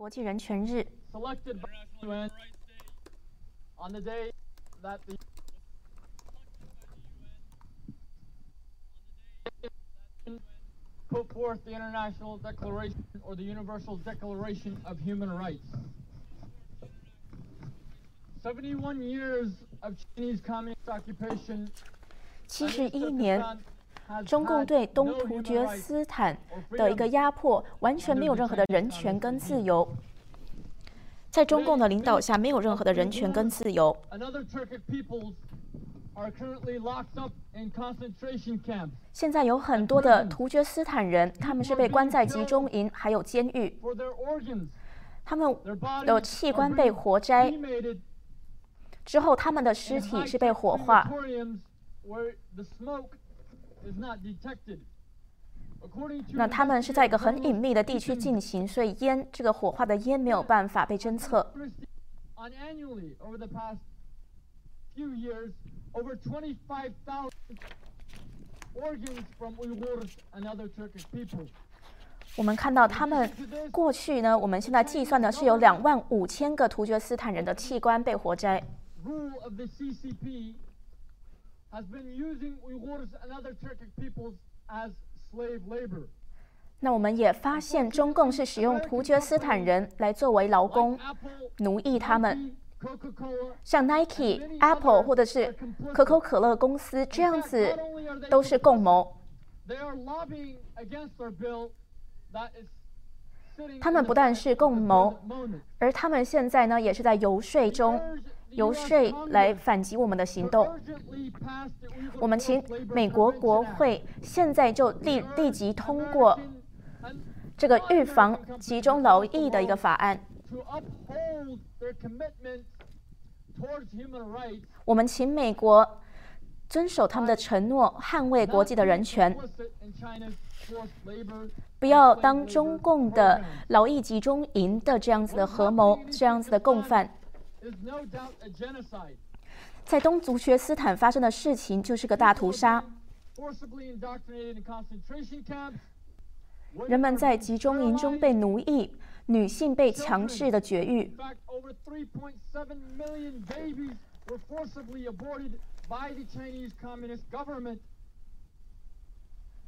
国际人权日， selected by the UN on the day that the put forth the International Declaration or the Universal Declaration of Human Rights. 71 years of Chinese communist occupation. 七十 and 一年 Turkestan has 中共对东突厥斯坦的一个压迫完全没有任何的人权跟自由。在中共的领导下没有任何的人权跟自由。现在有很多的突厥斯坦人他们是被关在集中营还有监狱他们的器官被活摘之后他们的尸体是被火化。那他们是在一个很隐秘的地区进行，所以烟这个火化的烟没有办法被侦测。Annually over the past few years, over 25,000 organs from Uyghurs and other Turkish people. 我们看到他们过去呢，我们现在计算的是有两万五千个突厥斯坦人的器官被活摘。rule of the CCP 那我们也发现，中共是使用突厥斯坦人来作为劳工、奴役他们，像 Nike、Apple 或者是可口可乐公司这样子都是共谋。他们不但是共谋，而他们现在呢，也是在游说中。由谁来反击我们的行动。我们请美国国会现在就立立即通过这个预防集中劳役的一个法案。我们请美国遵守他们的承诺捍卫国际的人权。不要当中共的劳役集中营的这样子的合谋这样子的共犯。在东族学斯坦发生的事情就是个大屠杀。人们在集中营中被奴役，女性被强制的绝育。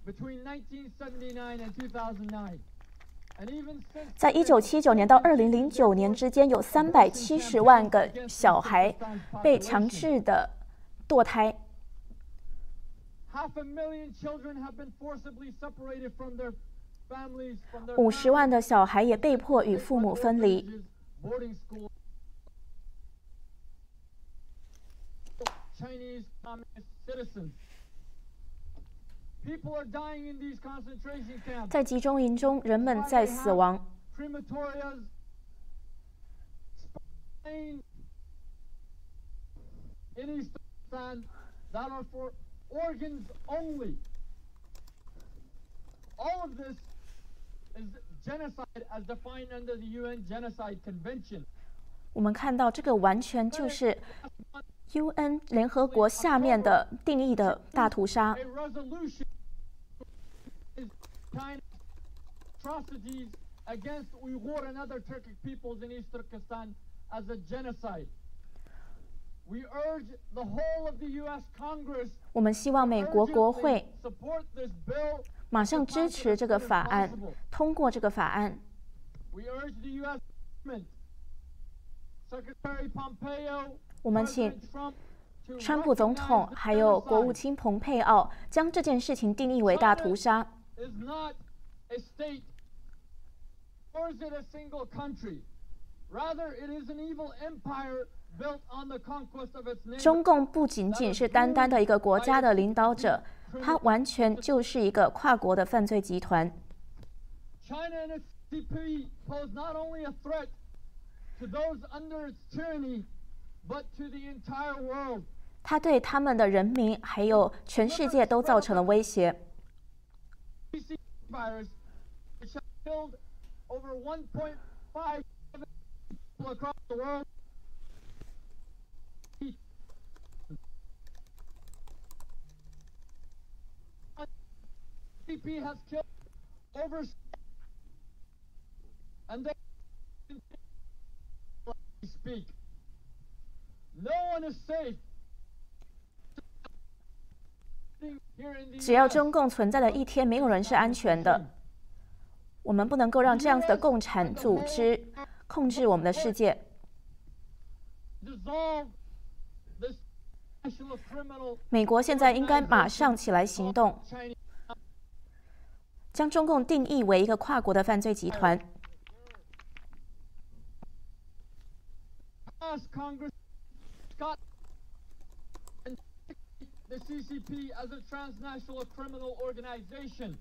Between 1979 and 2009. 在一九七九年到二零零九年之间有三百七十万个小孩被强制的堕胎。五十万的小孩也被迫与父母分离。在集中营中，人们在死亡。我们看到这个完全就是 UN 联合国下面的定义的大屠杀。我们希望美国国会马上支持这个法案，通过这个法案。我们请川普总统还有国务卿蓬佩奥将这件事情定义为大屠杀。中共不仅仅是单单的一个国家的领导者，它完全就是一个跨国的犯罪集团。China and its CP pose not only a threat to those under its tyranny, but to the entire world. 它对他们的人民还有全世界都造成了威胁。只要中共存在的一天，没有人是安全的。我们不能够让这样子的共产组织控制我们的世界。美国现在应该马上起来行动，将中共定义为一个跨国的犯罪集团。ask Congress Scott and the CCP as a transnational criminal organization.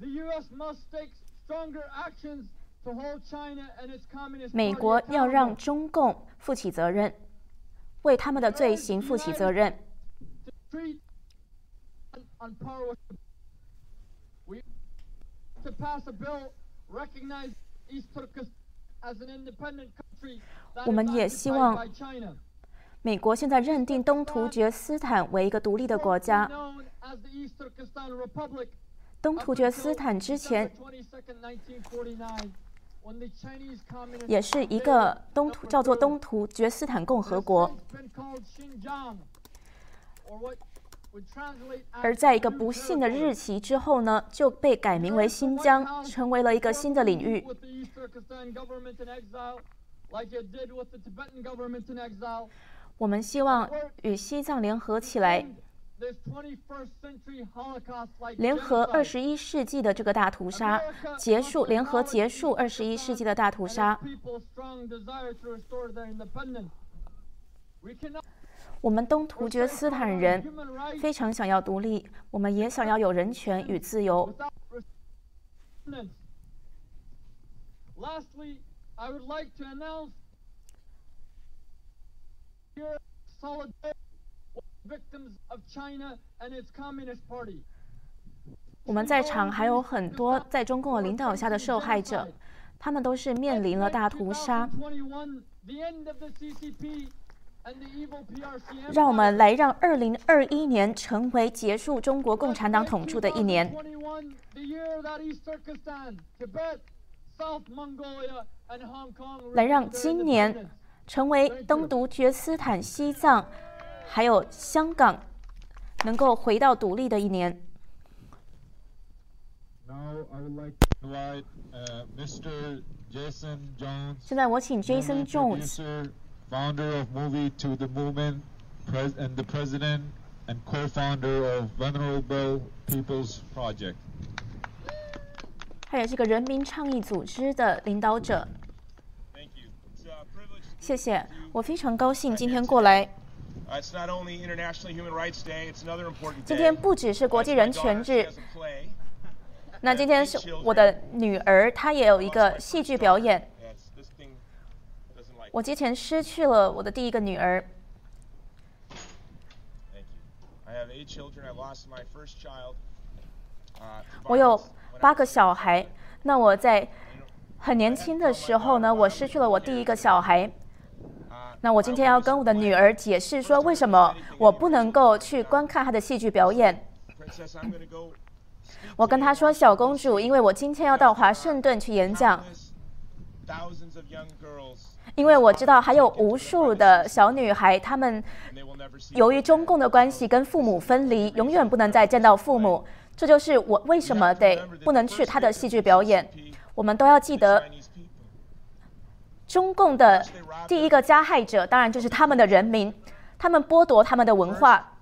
The U.S. must take stronger actions to hold China and its communist 美 party 国要让 accountable 中共负起责任，为他们的罪行负起责任。 to treat on, on par with we to pass a bill recognizing East Turkestan 我们也希望美国现在认定东突厥斯坦为一个独立的国家。东突厥斯坦之前也是一个东突叫做东突厥斯坦共和国。而在一个不幸的日期之后呢就被改名为新疆成为了一个新的领域。我们希望与西藏联合起来联合二十一世纪的这个大屠杀结束联合结束二十一世纪的大屠杀。我们东突厥斯坦人非常想要独立，我们也想要有人权与自由。我们在场还有很多在中共领导下的受害者，他们都是面临了大屠杀。让我们来让二零二一年成为结束中国共产党统治的一年。来让今年成为登独厥斯坦、西藏，还有香港能够回到独立的一年。现在我请 Jason Jones。Founder of Movie to the Movement, pres- and the president and co-founder of Venerable People's Project. 他也是个人民倡议组织的领导者。Thank you. 谢谢我非常高兴今天过来。Uh, it's not only International Human Rights Day, it's another important 今天不只是国际人权日那今天是我的女儿，她也有一个戏剧表演。Yes, this thing doesn't like 我之前失去了我的第一个女儿. I have eight children. I lost my first child. Uh, 我有八个小孩。那我在很年轻的时候呢，我失去了我第一个小孩。uh, 那我今天要跟我的女儿解释说，为什么我不能够去观看她的戏剧表演。我跟她说，小公主，因为我今天要到华盛顿去演讲，因为我知道还有无数的小女孩，她们由于中共的关系跟父母分离，永远不能再见到父母。这就是我为什么得不能去他的戏剧表演。我们都要记得，中共的第一个加害者当然就是他们的人民，他们剥夺他们的文化，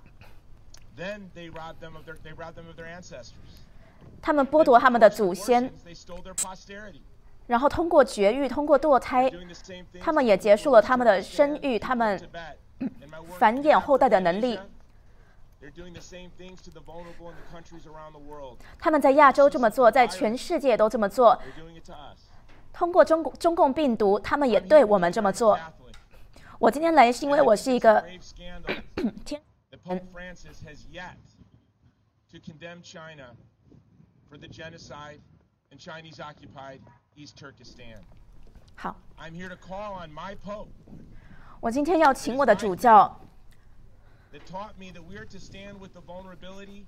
他们剥夺他们的祖先。然后通过绝育，通过堕胎他们也结束了他们的生育，他们繁衍后代的能力。他们在亚洲这么做，在全世界都这么做。通过中共中共病毒，他们也对我们这么做。我今天来是因为我是一个天 that Pope Francis has yet to condemn China for the genocide in Chinese occupied East Turkestan. 好。I'm here to call on my Pope 我今天要请我的主教，that taught me that we're to stand with the vulnerability,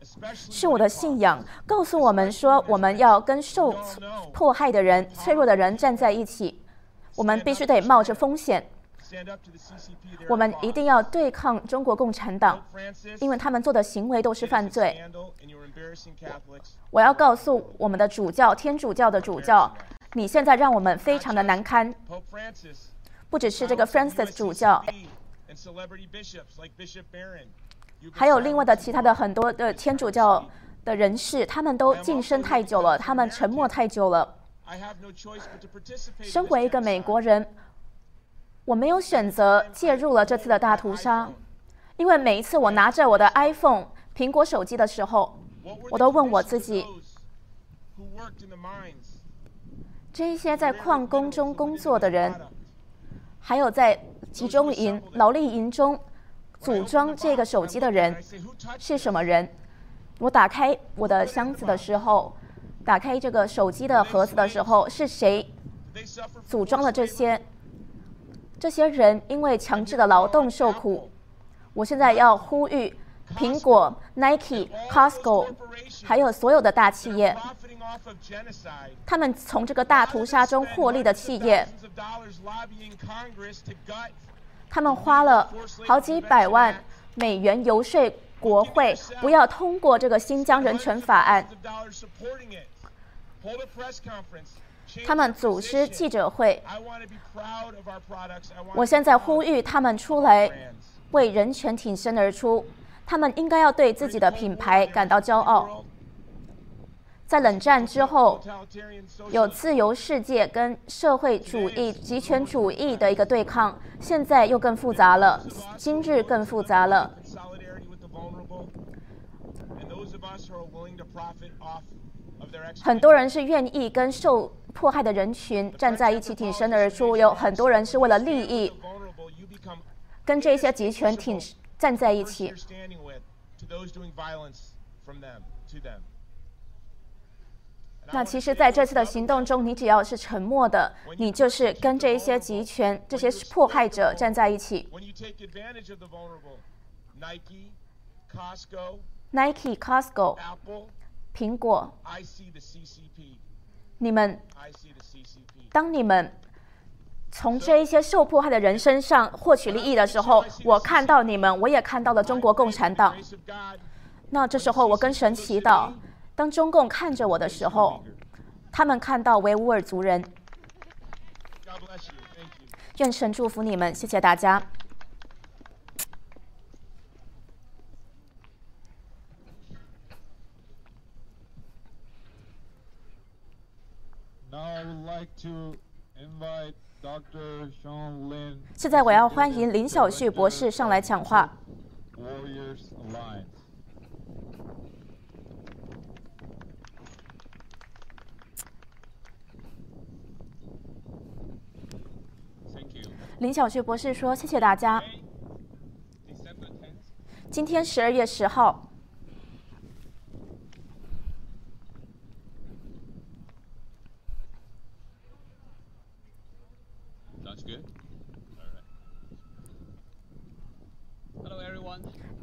especially 是我的信仰，告诉我们说，我们要跟受迫害的人、脆弱的人站在一起。我们必须得冒着风险，我们一定要对抗中国共产党，因为他们做的行为都是犯罪。我要告诉我们的主教、天主教的主教，你现在让我们非常的难堪。不只是这个 Francis 主教，还有另外的其他的很多的天主教的人士，他们都晋升太久了，他们沉默太久了。身为一个美国人。我没有选择介入了这次的大屠杀，因为每一次我拿着我的 iPhone 苹果手机的时候，我都问我自己。这一些在矿工中工作的人，还有在集中营、劳力营中组装这个手机的人，是什么人？我打开我的箱子的时候，打开这个手机的盒子的时候，是谁组装了这些？这些人因为强制的劳动受苦，我现在要呼吁苹果、Nike、Costco，还有所有的大企业，他们从这个大屠杀中获利的企业，他们花了好几百万美元游说国会，不要通过这个新疆人权法案。他们组织记者会。我现在呼吁他们出来为人权挺身而出。他们应该要对自己的品牌感到骄傲。在冷战之后有自由世界跟社会主义集权主义的一个对抗。现在又更复杂了今日更复杂了。很多人是愿意跟受迫害的人群站在一起挺身而出，有很多人是为了利益跟这些集权挺站在一起。那其实，在这次的行动中，你只要是沉默的，你就是跟这一些集权、这些迫害者站在一起。Nike、Costco、苹果，你们当你们从这一些受迫害的人身上获取利益的时候，我看到你们，我也看到了中国共产党。那这时候，我跟神祈祷，当中共看着我的时候，他们看到维吾尔族人。愿神祝福你们，谢谢大家。现在我要欢迎林小旭博士上来讲话。 Warriors Alliance. Thank you. 林小旭博士说：“谢谢大家。 December 10th, 今天十二月十号，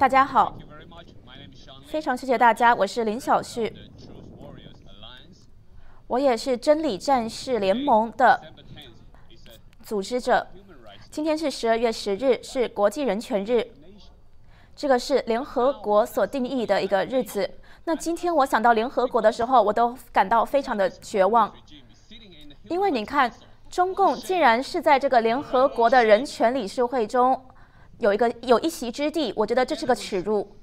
大家好。非常谢谢大家我是林小旭。我也是真理战士联盟的组织者。今天是十二月十日是国际人权日。这个是联合国所定义的一个日子。那今天我想到联合国的时候我都感到非常的绝望因为你看中共竟然是在这个联合国的人权理事会中有一个有一席之地，我觉得这是个耻辱。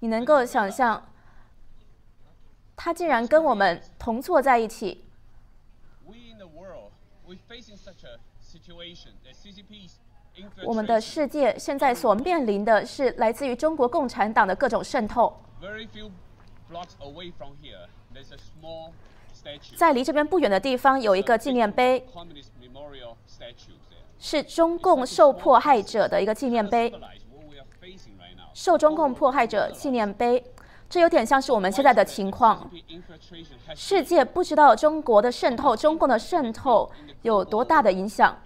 你能够想象，他竟然跟我们同坐在一起。我们的世界现在所面临的是来自于中国共产党的各种渗透。在离这边不远的地方有一个纪念碑，是中共受迫害者的一个纪念碑，受中共迫害者纪念碑。这有点像是我们现在的情况。世界不知道中国的渗透，中共的渗透有多大的影响。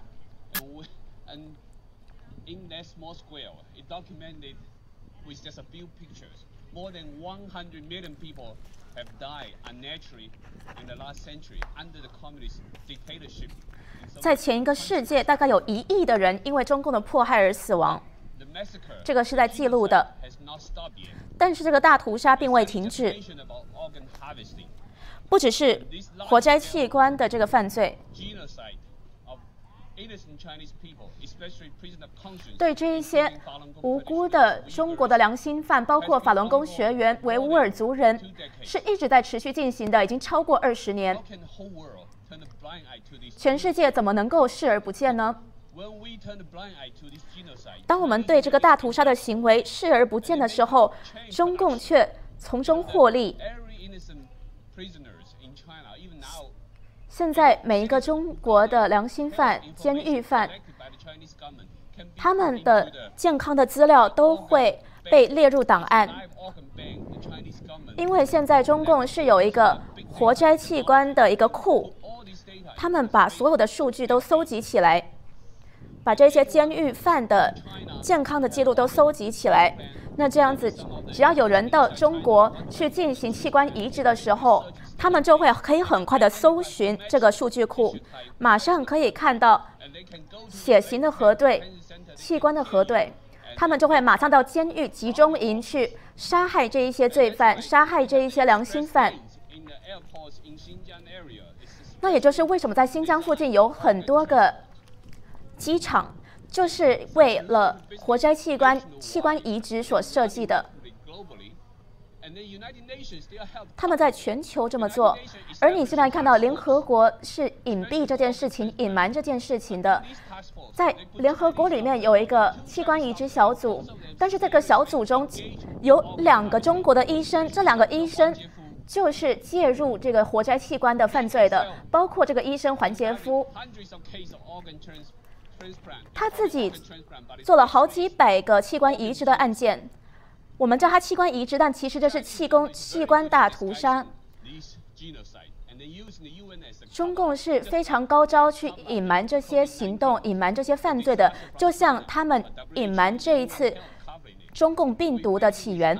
And, we, and in that small square, it documented with just a few pictures, more than 100 million people have died unnaturally in the last century under the communist dictatorship. 在前一个世界，大概有一亿的人因为中共的迫害而死亡，这个是在记录的。但是这个大屠杀并未停止不只是活摘器官的这个犯罪，对这一些无辜的中国的良心犯包括法轮功学员维吾尔族人是一直在持续进行的已经超过二十年全世界怎么能够视而不见呢？当我们对这个大屠杀的行为视而不见的时候中共却从中获利现在每一个中国的良心犯监狱犯他们的健康的资料都会被列入档案。因为现在中共是有一个活摘器官的一个库他们把所有的数据都搜集起来，把这些监狱犯的健康的记录都搜集起来。那这样子，只要有人到中国去进行器官移植的时候，他们就会可以很快的搜寻这个数据库，马上可以看到血型的核对、器官的核对，他们就会马上到监狱集中营去杀害这一些罪犯，杀害这一些良心犯。那也就是为什么在新疆附近有很多个机场，就是为了活摘器官、器官移植所设计的。他们在全球这么做，而你现在看到联合国是隐蔽这件事情、隐瞒这件事情的。在联合国里面有一个器官移植小组，但是这个小组中有两个中国的医生，这两个医生就是介入这个活摘器官的犯罪的，包括这个医生环杰夫.他自己做了好几百个器官移植的案件。我们叫它器官移植，但其实这是气功器官大屠杀。中共是非常高招去隐瞒这些行动、隐瞒这些犯罪的，就像他们隐瞒这一次中共病毒的起源。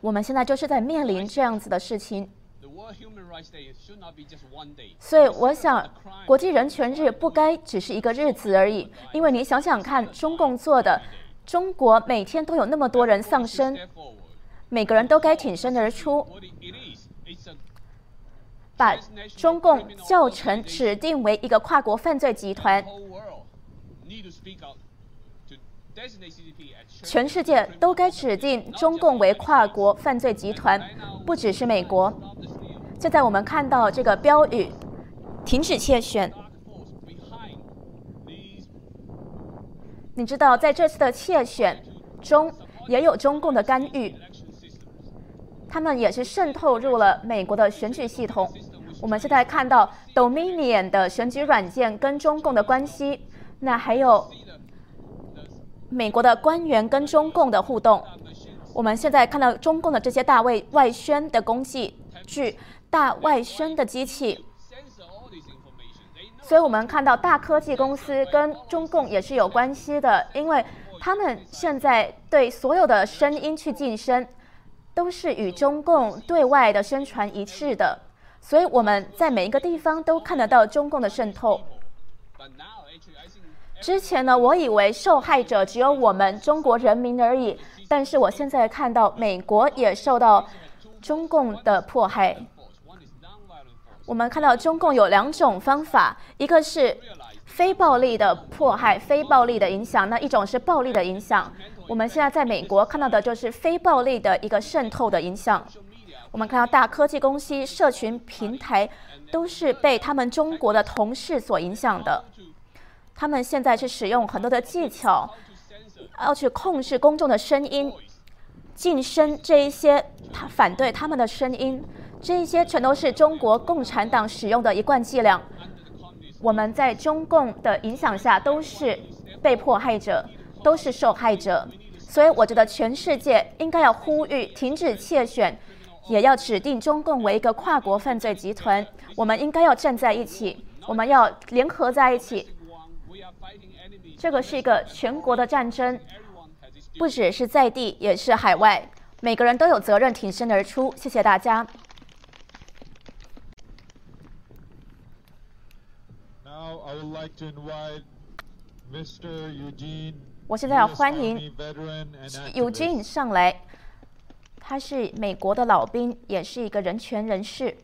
我们现在就是在面临这样子的事情.所以我想，国际人权日不该只是一个日子而已，因为你想想看，中共做的，中国每天都有那么多人丧生每个人都该挺身而出。把中共教程指定为一个跨国犯罪集团。全世界都该指定中共为跨国犯罪集团不只是美国。就在我们看到这个标语停止窃选。你知道，在这次的窃选中，也有中共的干预，他们也是渗透入了美国的选举系统。我们现在看到 Dominion 的选举软件跟中共的关系，那还有美国的官员跟中共的互动。我们现在看到中共的这些大外外宣的工具具、大外宣的机器，Censor all this information. They know 所以我们看到大科技公司跟中共也是有关系的，因为他们现在对所有的声音去晋升，都是与中共对外的宣传一致的。所以我们在每一个地方都看得到中共的渗透。之前呢，我以为受害者只有我们中国人民而已，但是我现在看到美国也受到中共的迫害。我们看到中共有两种方法，一个是非暴力的迫害、非暴力的影响，那一种是暴力的影响。我们现在在美国看到的就是非暴力的一个渗透的影响。我们看到大科技公司、社群平台都是被他们中国的同事所影响的。他们现在是使用很多的技巧，要去控制公众的声音，晋升这一些他反对他们的声音，这一些全都是中国共产党使用的一贯伎俩。我们在中共的影响下都是被迫害者，都是受害者。所以我觉得全世界应该要呼吁停止窃选，也要指定中共为一个跨国犯罪集团。我们应该要站在一起，我们要联合在一起。这个是一个全国的战争，不只是在地，也是海外。每个人都有责任挺身而出。谢谢大家。Now I would like to invite Mr. Eugene. 我现在要欢迎. Eugene 上来，他是美国的老兵，也是一个人权人士。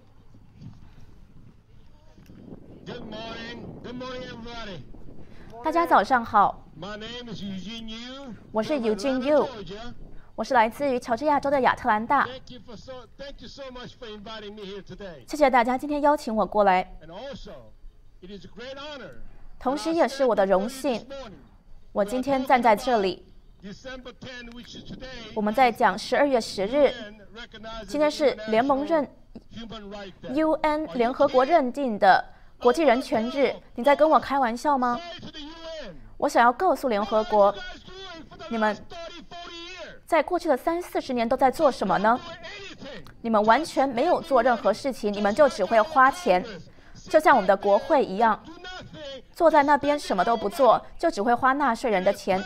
Good morning. Good morning, everybody. 大家早上好，My name is Eugene Yu. 我是 Eugene Yu. 我是来自于乔治亚州的亚特兰大。Thank you for so thank you so much for inviting me here today. 谢谢大家今天邀请我过来，同时也是我的荣幸。我今天站在这里。我们在讲十二月十日。今天是联盟认 un 联合国认定的国际人权日。你在跟我开玩笑吗？我想要告诉联合国你们在过去的三四十年都在做什么呢？你们完全没有做任何事情你们就只会花钱。就像我们的国会一样坐在那边什么都不做就只会花纳税人的钱。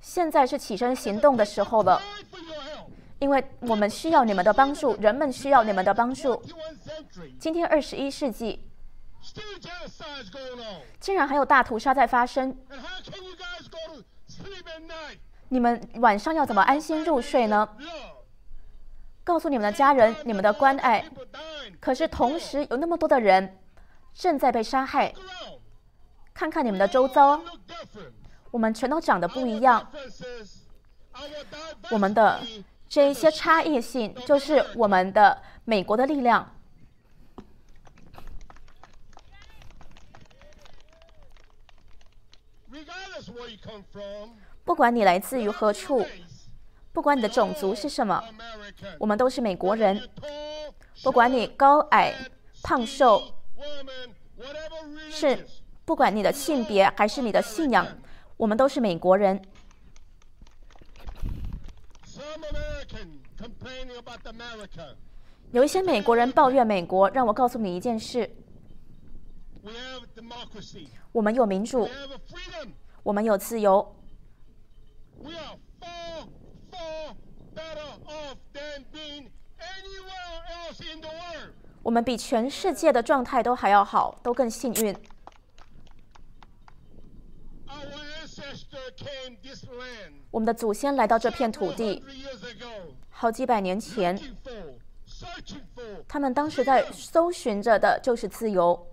现在是起身行动的时候了因为我们需要你们的帮助人们需要你们的帮助。今天二十一世纪竟然还有大屠杀在发生。你们晚上要怎么安心入睡呢？告诉你们的家人你们的关爱。可是同时有那么多的人正在被杀害。看看你们的周遭，我们全都长得不一样。我们的这一些差异性，就是我们的美国的力量。不管你来自于何处，不管你的种族是什么我们都是美国人。不管你高矮胖瘦是不管你的性别还是你的信仰我们都是美国人。有一些美国人抱怨美国让我告诉你一件事。我们有民主我们有自由。我们比全世界的状态都还要好，都更幸运。我们的祖先来到这片土地，好几百年前，他们当时在搜寻着的就是自由。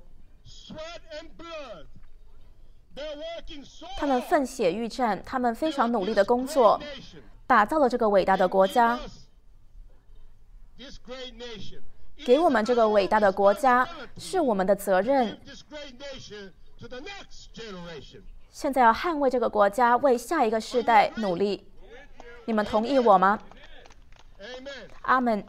他们奋血浴战，他们非常努力的工作，打造了这个伟大的国家。给我们这个伟大的国家是我们的责任。现在要捍卫这个国家为下一个世代努力。你们同意我吗？阿门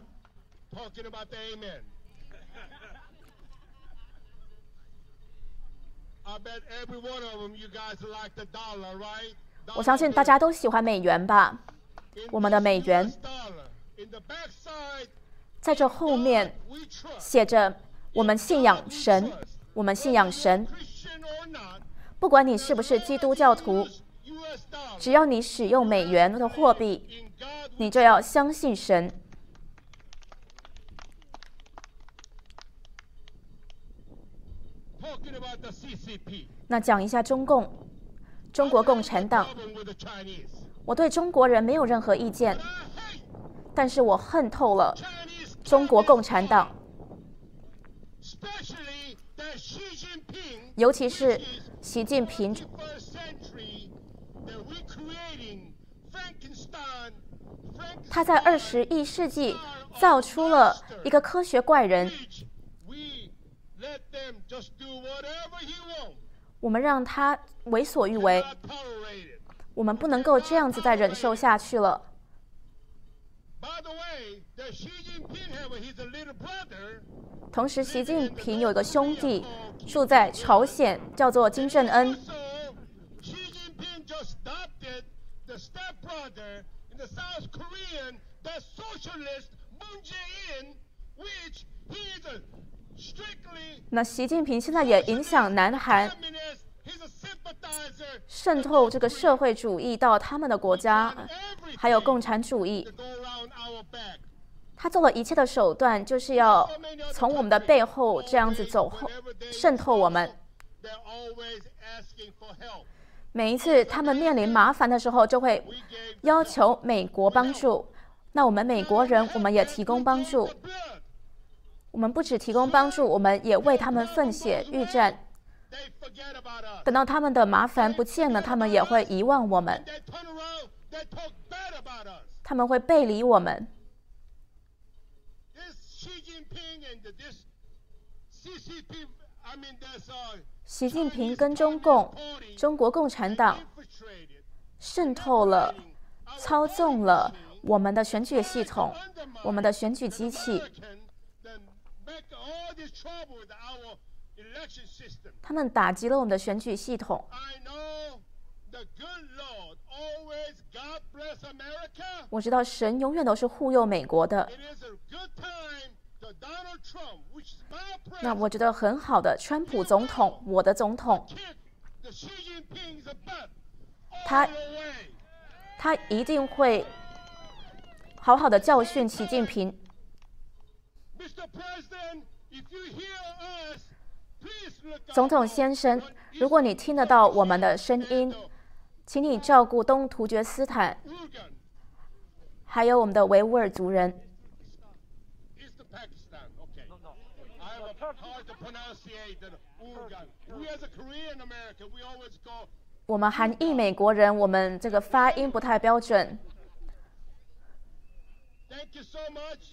我相信大家都喜欢美元吧。我们的美元。在这后面写着我们信仰神我们信仰神。不管你是不是基督教徒只要你使用美元的货币你就要相信神。那讲一下中共中国共产党。我对中国人没有任何意见但是我恨透了中国共产党。尤其是习近平。他在二十一世纪造出了一个科学怪人。我们让他为所欲为。我们不能够这样子再忍受下去了。同时，习近平有一个兄弟住在朝鲜，叫做金正恩。那习近平现在也影响南韩，渗透这个社会主义到他们的国家，还有共产主义。他做了一切的手段，就是要从我们的背后这样子走后，渗透我们。每一次他们面临麻烦的时候，就会要求美国帮助。那我们美国人，我们也提供帮助。我们不只提供帮助，我们也为他们奋血预战。等到他们的麻烦不见了，他们也会遗忘我们，他们会背离我们。This Xi Jinping and this CCP, I mean, there's uh, 习近平跟中共中国共产党渗透了操纵了我们的选举系统我们的选举机器。他们打击了我们的选举系统。我知道神永远都是护佑美国的。那我觉得很好的川普总统，我的总统。他他一定会好好的教训习近平总统先生。如果你听得到我们的声音，请你照顾东突厥斯坦，还有我们的维吾尔族人。我们韩裔美国人，我们这个发音不太标准。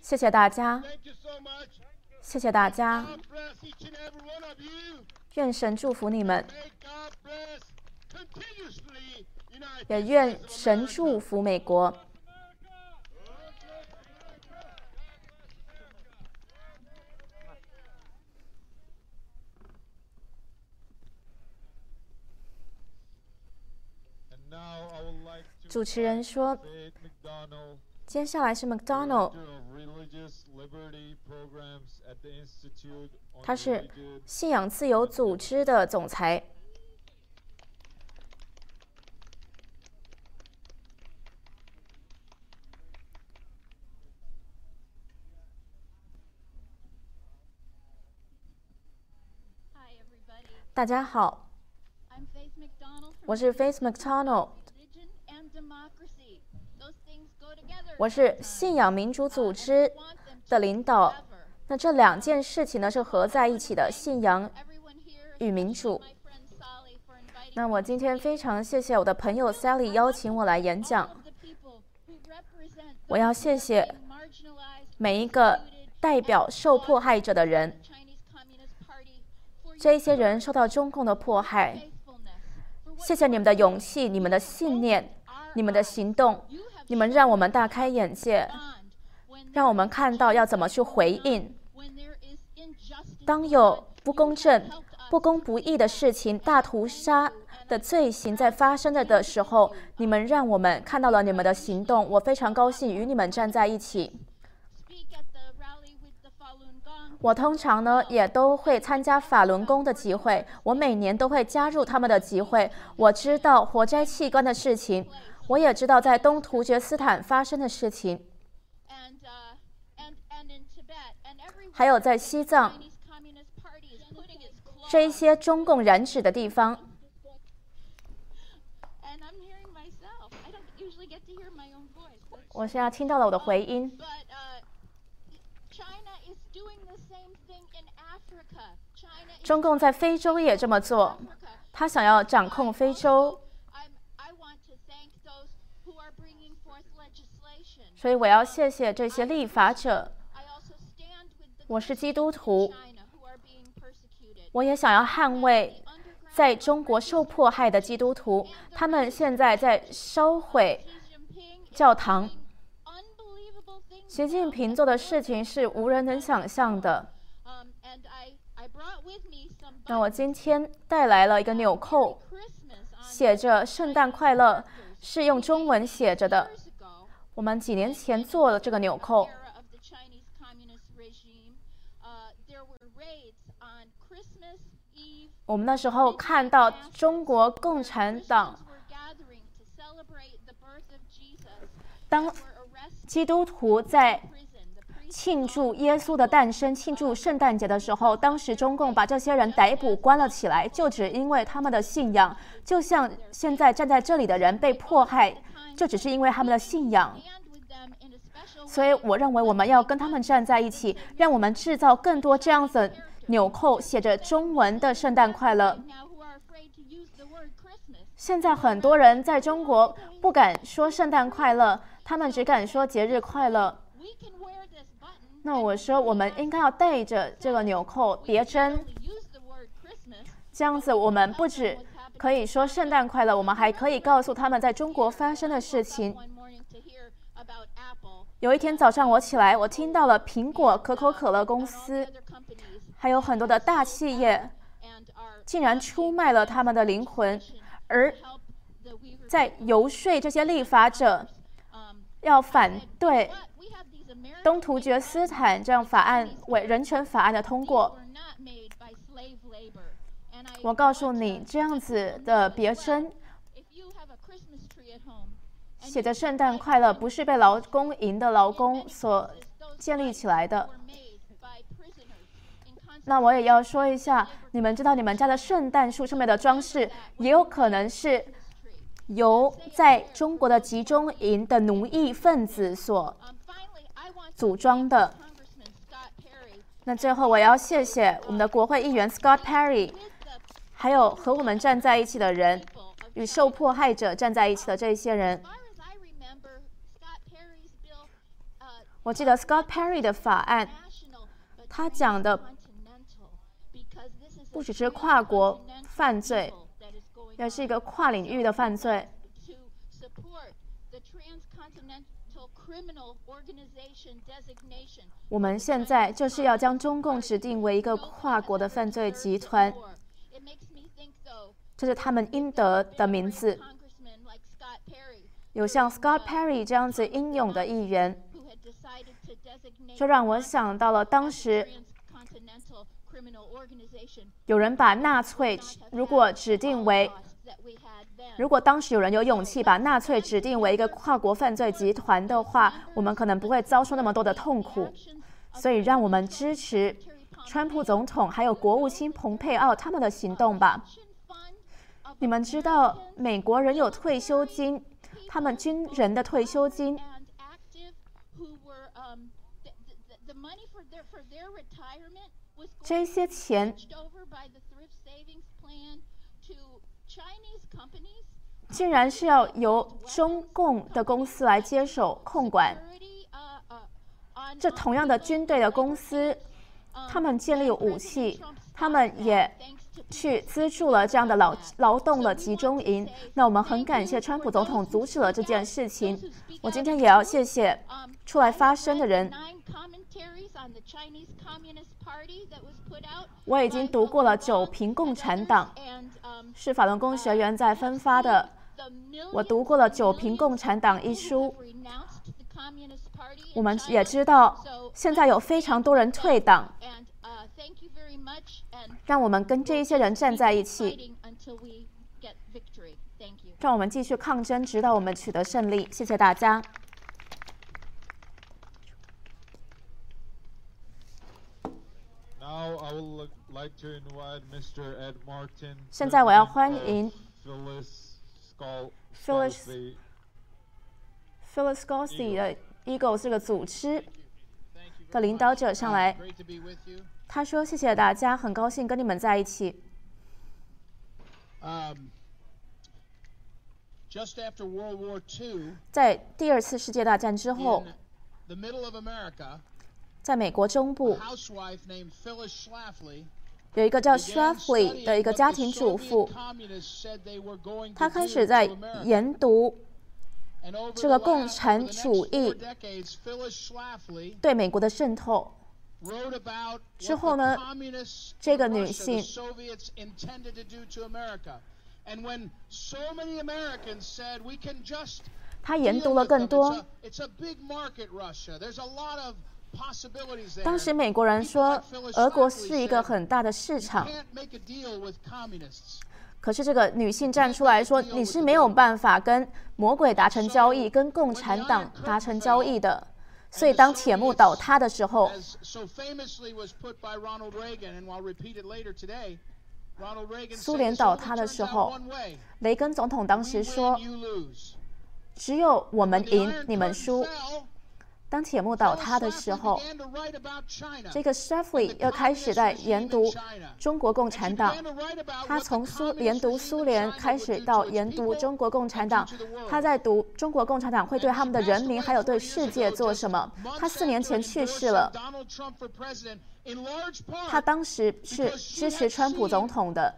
谢谢大家，谢谢大家。愿神祝福你们，也愿神祝福美国。主持人说，接下来是 McDonald，他是信仰自由组织的总裁。大家好。我是 Faith McDonald。我是信仰民主组织的领导。那这两件事情呢是合在一起的，信仰与民主。那我今天非常谢谢我的朋友 Sally 邀请我来演讲。我要谢谢每一个代表受迫害者的人。这些人受到中共的迫害。谢谢你们的勇气、你们的信念、你们的行动，你们让我们大开眼界，让我们看到要怎么去回应。当有不公正、不公不义的事情、大屠杀的罪行在发生着的时候，你们让我们看到了你们的行动，我非常高兴与你们站在一起。我通常呢也都会参加法轮功的集会我每年都会加入他们的集会我知道火灾器官的事情我也知道在东突厥斯坦发生的事情。还有在西藏这一些中共染指的地方。我现在听到了我的回音。中共在非洲也这么做。他想要掌控非洲。所以我要谢谢这些立法者。我是基督徒。我也想要捍卫在中国受迫害的基督徒。他们现在在烧毁教堂。习近平做的事情是无人能想象的。那我今天带来了一个纽扣写着圣诞快乐是用中文写着的。我们几年前做的这个纽扣。我们那时候看到中国共产党当基督徒在庆祝耶稣的诞生、庆祝圣诞节的时候，当时中共把这些人逮捕、关了起来，就只因为他们的信仰，就像现在站在这里的人被迫害，就只是因为他们的信仰。所以，我认为我们要跟他们站在一起，让我们制造更多这样子纽扣写着中文的“圣诞快乐”。现在很多人在中国不敢说“圣诞快乐”，他们只敢说“节日快乐 We can wear this button ”。那我说，我们应该要带着这个纽扣别针，这样子我们不止可以说“圣诞快乐”，我们还可以告诉他们在中国发生的事情。有一天早上我起来，我听到了苹果、可口可乐公司，还有很多的大企业，竟然出卖了他们的灵魂，而在游说这些立法者要反对 but we have these American 东突厥斯坦这样法案为人权法案的通过。我告诉你，这样子的别针写着“圣诞快乐”，不是被劳工营的劳工所建立起来的。那我也要说一下，你们知道你们家的圣诞树上面的装饰，也有可能是由在中国的集中营的奴役分子所 Um, finally, I want to 组装的那最后我要谢谢我们的国会议员 Scott Perry，还有和我们站在一起的人，与受迫害者站在一起的这一些人。我记得 Scott Perry 的法案，他讲的不只是跨国犯罪，也是一个跨领域的犯罪。我们现在就是要将中共指定为一个跨国的犯罪集团，这是他们应得的名字。有像 Scott Perry 这样子英勇的议员，这让我想到了当时有人把纳粹如果指定为。如果当时有人有勇气把纳粹指定为一个跨国犯罪集团的话，我们可能不会遭受那么多的痛苦。所以，让我们支持川普总统还有国务卿蓬佩奥他们的行动吧。你们知道，美国人有退休金，他们军人的退休金这些钱竟然是要由中共的公司来接手控管。这同样的军队的公司，他们建立武器，他们也去资助了这样的劳劳动的集中营。那我们很感谢川普总统阻止了这件事情。我今天也要谢谢出来发声的人。我已经读过了《九评共产党》，是法轮功学员在分发的。我读过了九瓶共产党一书。我们也知道现在有非常多人退党。让我们跟这一些人站在一起。让我们继续抗争直到我们取得胜利。谢谢大家。现在我要欢迎 Phyllis. Phyllis-. Phyllis Gossi 的 Eagle 这个组织的领导者上来.他说：“谢谢大家，很高兴跟你们在一起。Um, just after World War 在第二次世界大战之后 in，the middle of America, 在美国中部有一个叫 Shrafley 的一个家庭主妇，她开始在研读这个共产主义对美国的渗透。之后呢，这个女性。她研读了更多。当时美国人说俄国是一个很大的市场。可是这个女性站出来说你是没有办法跟魔鬼达成交易跟共产党达成交易的。所以当铁幕倒塌的时候苏联倒塌的时候雷根总统当时说只有我们赢你们输。当铁幕倒塌的时候，began to write about China. 这个 Schlafly 又开始在研读中国共产党。他从苏研读苏联开始到研读中国共产党，他在读中国共产党会对他们的人民还有对世界做什么。他四年前去世了，他当时是支持川普总统的，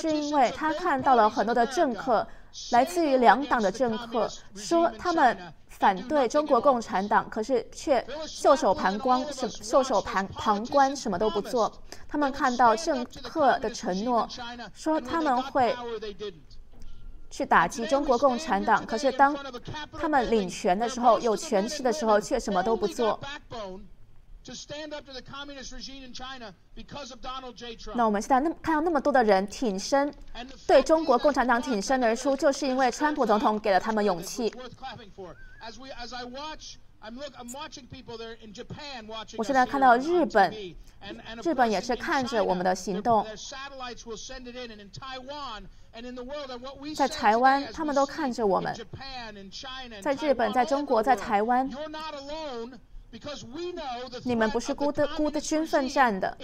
是因为他看到了很多的政客，来自于两党的政客，说他们反对中国共产党，可是却袖手旁观，什袖手旁旁观，什么都不做。他们看到政客的承诺，说他们会去打击中国共产党，可是当他们领权的时候，有权势的时候，却什么都不做。那我们现在那看到那么多的人挺身，对中国共产党挺身而出，就是因为川普总统给了他们勇气。我现在看到日本，日本也是看着我们的行动，在台湾他们都看着我们，在日本、在中国、在台湾，你们不是孤的孤的军奋战的。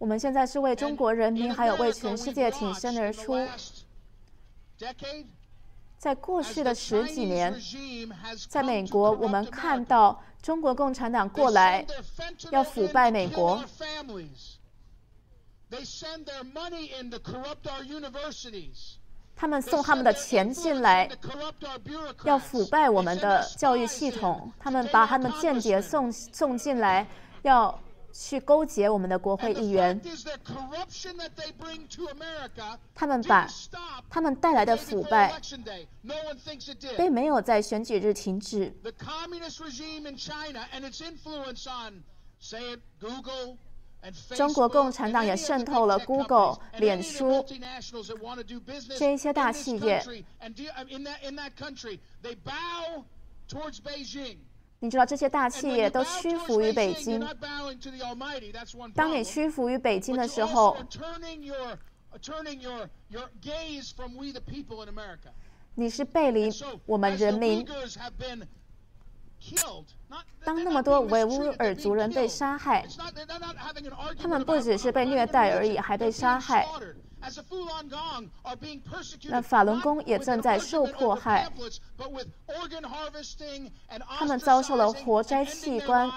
我们现在是为中国人民，还有为全世界挺身而出。在过去的十几年，在美国，我们看到中国共产党过来要腐败美国。他们送他们的钱进来，要腐败我们的教育系统。他们把他们间谍送送进来，要去勾结我们的国会议员。他们把他们带来的腐败，并没有在选举日停止。中国共产党也渗透了 Google、脸书这一些大企业。你知道这些大企业都屈服于北京。当你屈服于北京的时候，你是背离我们人民。当那么多维吾尔族人被杀害，他们不只是被虐待而已，还被杀害。那法轮功也正在受迫害，他们遭受了活摘器官、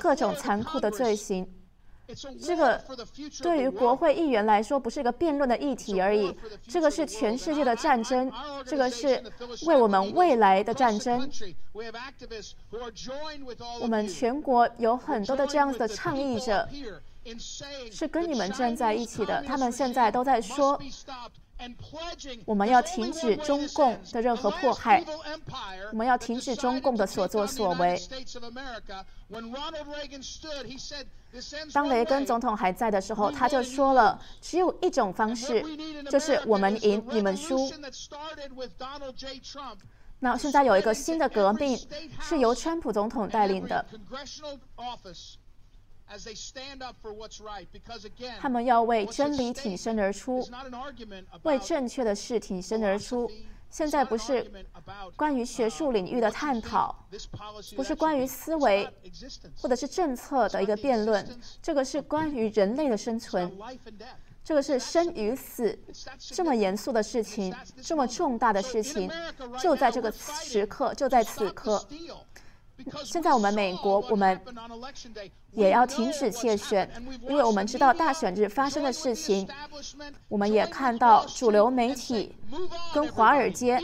各种残酷的罪行。这个对于国会议员来说不是一个辩论的议题而已，这个是全世界的战争，这个是为我们未来的战争。我们全国有很多的这样子的倡议者，是跟你们站在一起的，他们现在都在说。我们要停止中共的任何迫害，我们要停止中共的所作所为。当雷根总统还在的时候，他就说了，只有一种方式，就是我们赢，你们输。那现在有一个新的革命，是由川普总统带领的。他们要为真理挺身而出，为正确的事挺身而出。现在不是关于学术领域的探讨，不是关于思维或者是政策的一个辩论，这个是关于人类的生存，这个是生与死这么严肃的事情，这么重大的事情，就在这个时刻，就在此刻。现在我们美国，我们也要停止窃选，因为我们知道大选日发生的事情。我们也看到主流媒体跟华尔街，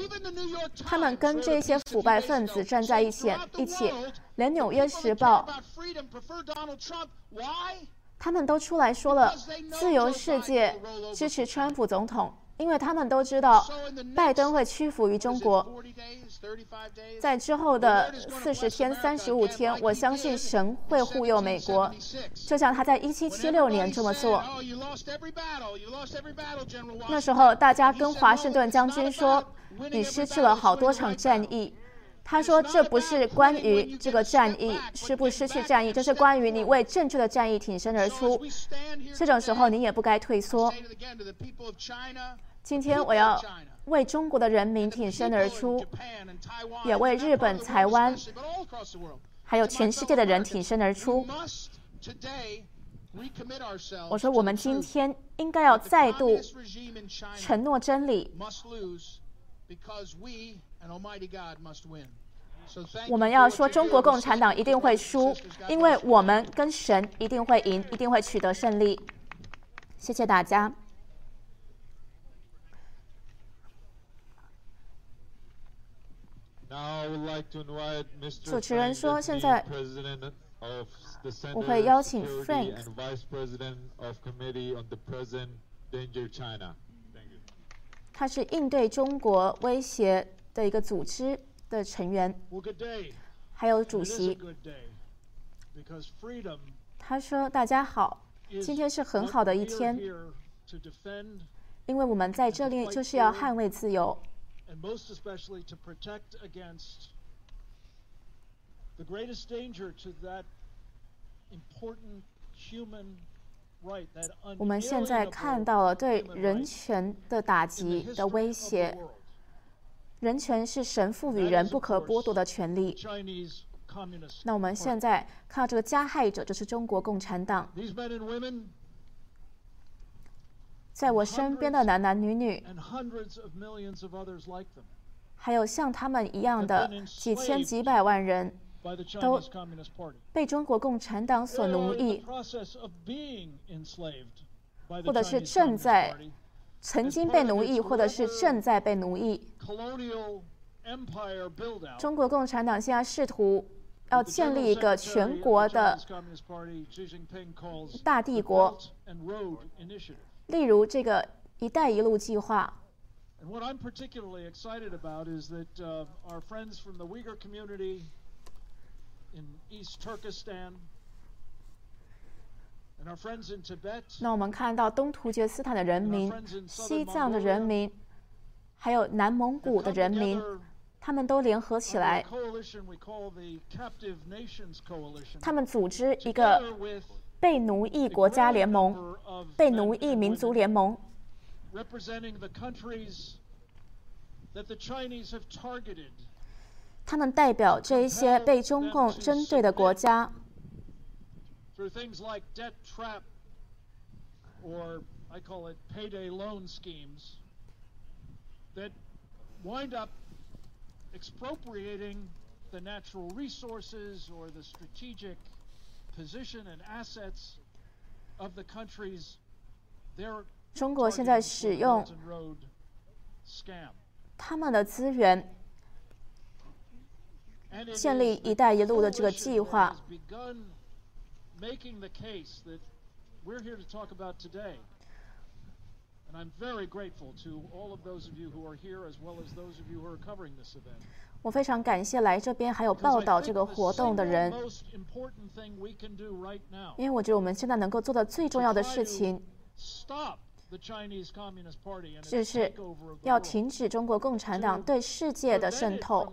他们跟这些腐败分子站在一起，一起，连《纽约时报》他们都出来说了，自由世界支持川普总统。因为他们都知道拜登会屈服于中国。在之后的四十天三十五天我相信神会护佑美国。就像他在一七七六年这么做。那时候大家跟华盛顿将军说你失去了好多场战役。他说这不是关于这个战役失不失去战役这是关于你为正确的战役挺身而出。这种时候你也不该退缩。今天我要为中国的人民挺身而出也为日本台湾还有全世界的人挺身而出。我说我们今天应该要再度承诺真理。我们要说中国共产党一定会输因为我们跟神一定会赢一定会取得胜利。谢谢大家。主持人说现在我会邀请 frank 他是应对中国威胁的一个组织的成员还有主席。他说大家好今天是很好的一天。因为我们在这里就是要捍卫自由。我们现在看到了对人权的打击的威胁。人权是神赋予人不可剥夺的权利。那我们现在看到这个加害者就是中国共产党。在我身边的男男女女还有像他们一样的几千几百万人都被中国共产党所奴役。或者是正在曾经被奴役，或者是正在被奴役。中国共产党现在试图要建立一个全国的，大帝国。例如这个“一带一路”计划。那我们看到东突厥斯坦的人民西藏的人民还有南蒙古的人民他们都联合起来他们组织一个被奴役国家联盟被奴役民族联盟。他们代表这一些被中共针对的国家 through things like debt trap or I call it payday loan schemes that wind up expropriating the natural resources or the strategic position and assets of the countries they're 中国现在 targeting 使 for 用 Belt and Road scam. 他们的资源 And it 建立“ is 一 the 带一路”的这个 coalition 计 that 划 has。begun making the case that we're here to talk about today. And I'm very grateful to all of those of you who are here as well as those of you who are covering this event. 我非常感谢来这边还有报道这个活动的人因为我觉得我们现在能够做的最重要的事情就是要停止中国共产党对世界的渗透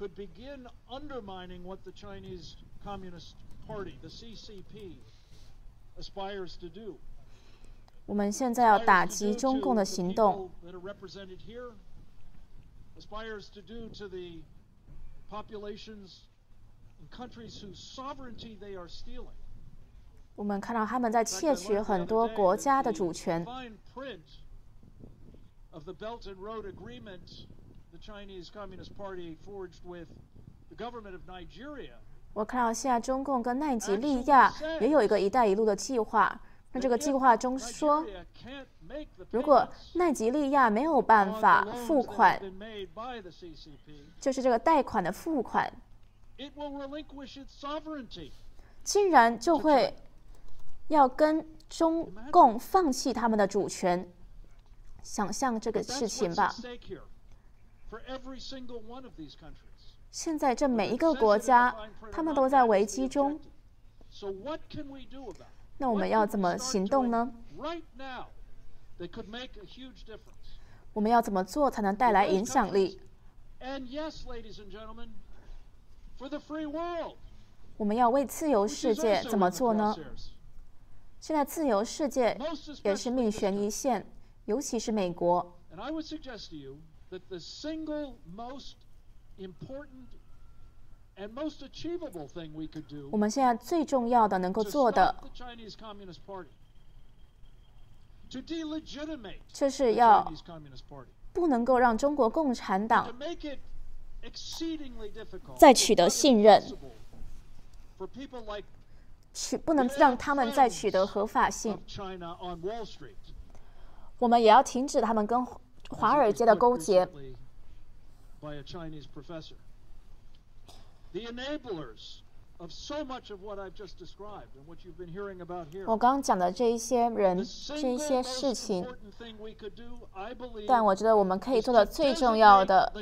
could begin undermining what the Chinese Communist Party, the CCP, aspires to do. 我们现在要打击中共的行动 aspires to do to the populations countries whose sovereignty they are stealing. 我们看到他们在窃取很多国家的主权。Fine print of the Belt and Road Agreement The Chinese Communist Party forged with the Government of Nigeria. 我看到现在中共跟奈及利亚也有一个一带一路的计划。那这个计划中说，如果奈及利亚没有办法付款，就是这个贷款的付款，竟然就会要跟中共放弃他们的主权。想象这个事情吧。现在这每一个国家他们都在危机中。那我们要怎么行动呢？我们要怎么做才能带来影响力？我们要为自由世界怎么做呢？现在自由世界也是命悬一线尤其是美国。我们现在最重要的能够做的，就是要不能够让中国共产党再取得信任，取不能让他们再取得合法性。我们也要停止他们跟。华尔街的勾结，我刚刚讲的这一些人，这一些事情，但我觉得我们可以做的最重要的，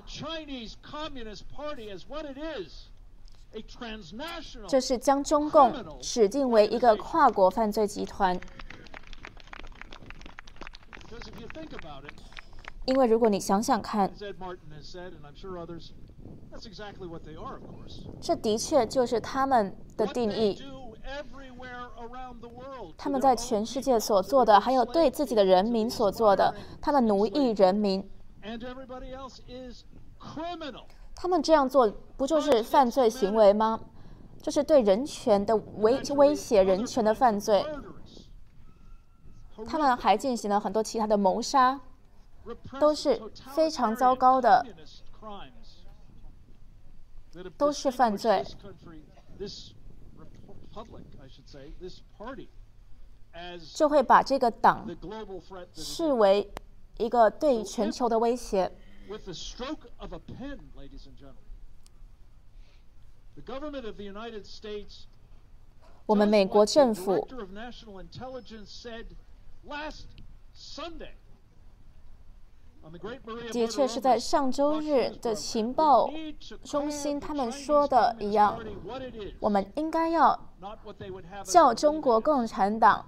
就是将中共指定为一个跨国犯罪集团。因为如果你想想看，这的确就是他们的定义。他们在全世界所做的，还有对自己的人民所做的，他们奴役人民。他们这样做不就是犯罪行为吗？就是对人权的威威胁人权的犯罪。他们还进行了很多其他的谋杀。都是非常糟糕的，都是犯罪，就会把这个党视为一个对全球的威胁。我们美国政府。的确是在上周日的情报中心他们说的一样我们应该要叫中国共产党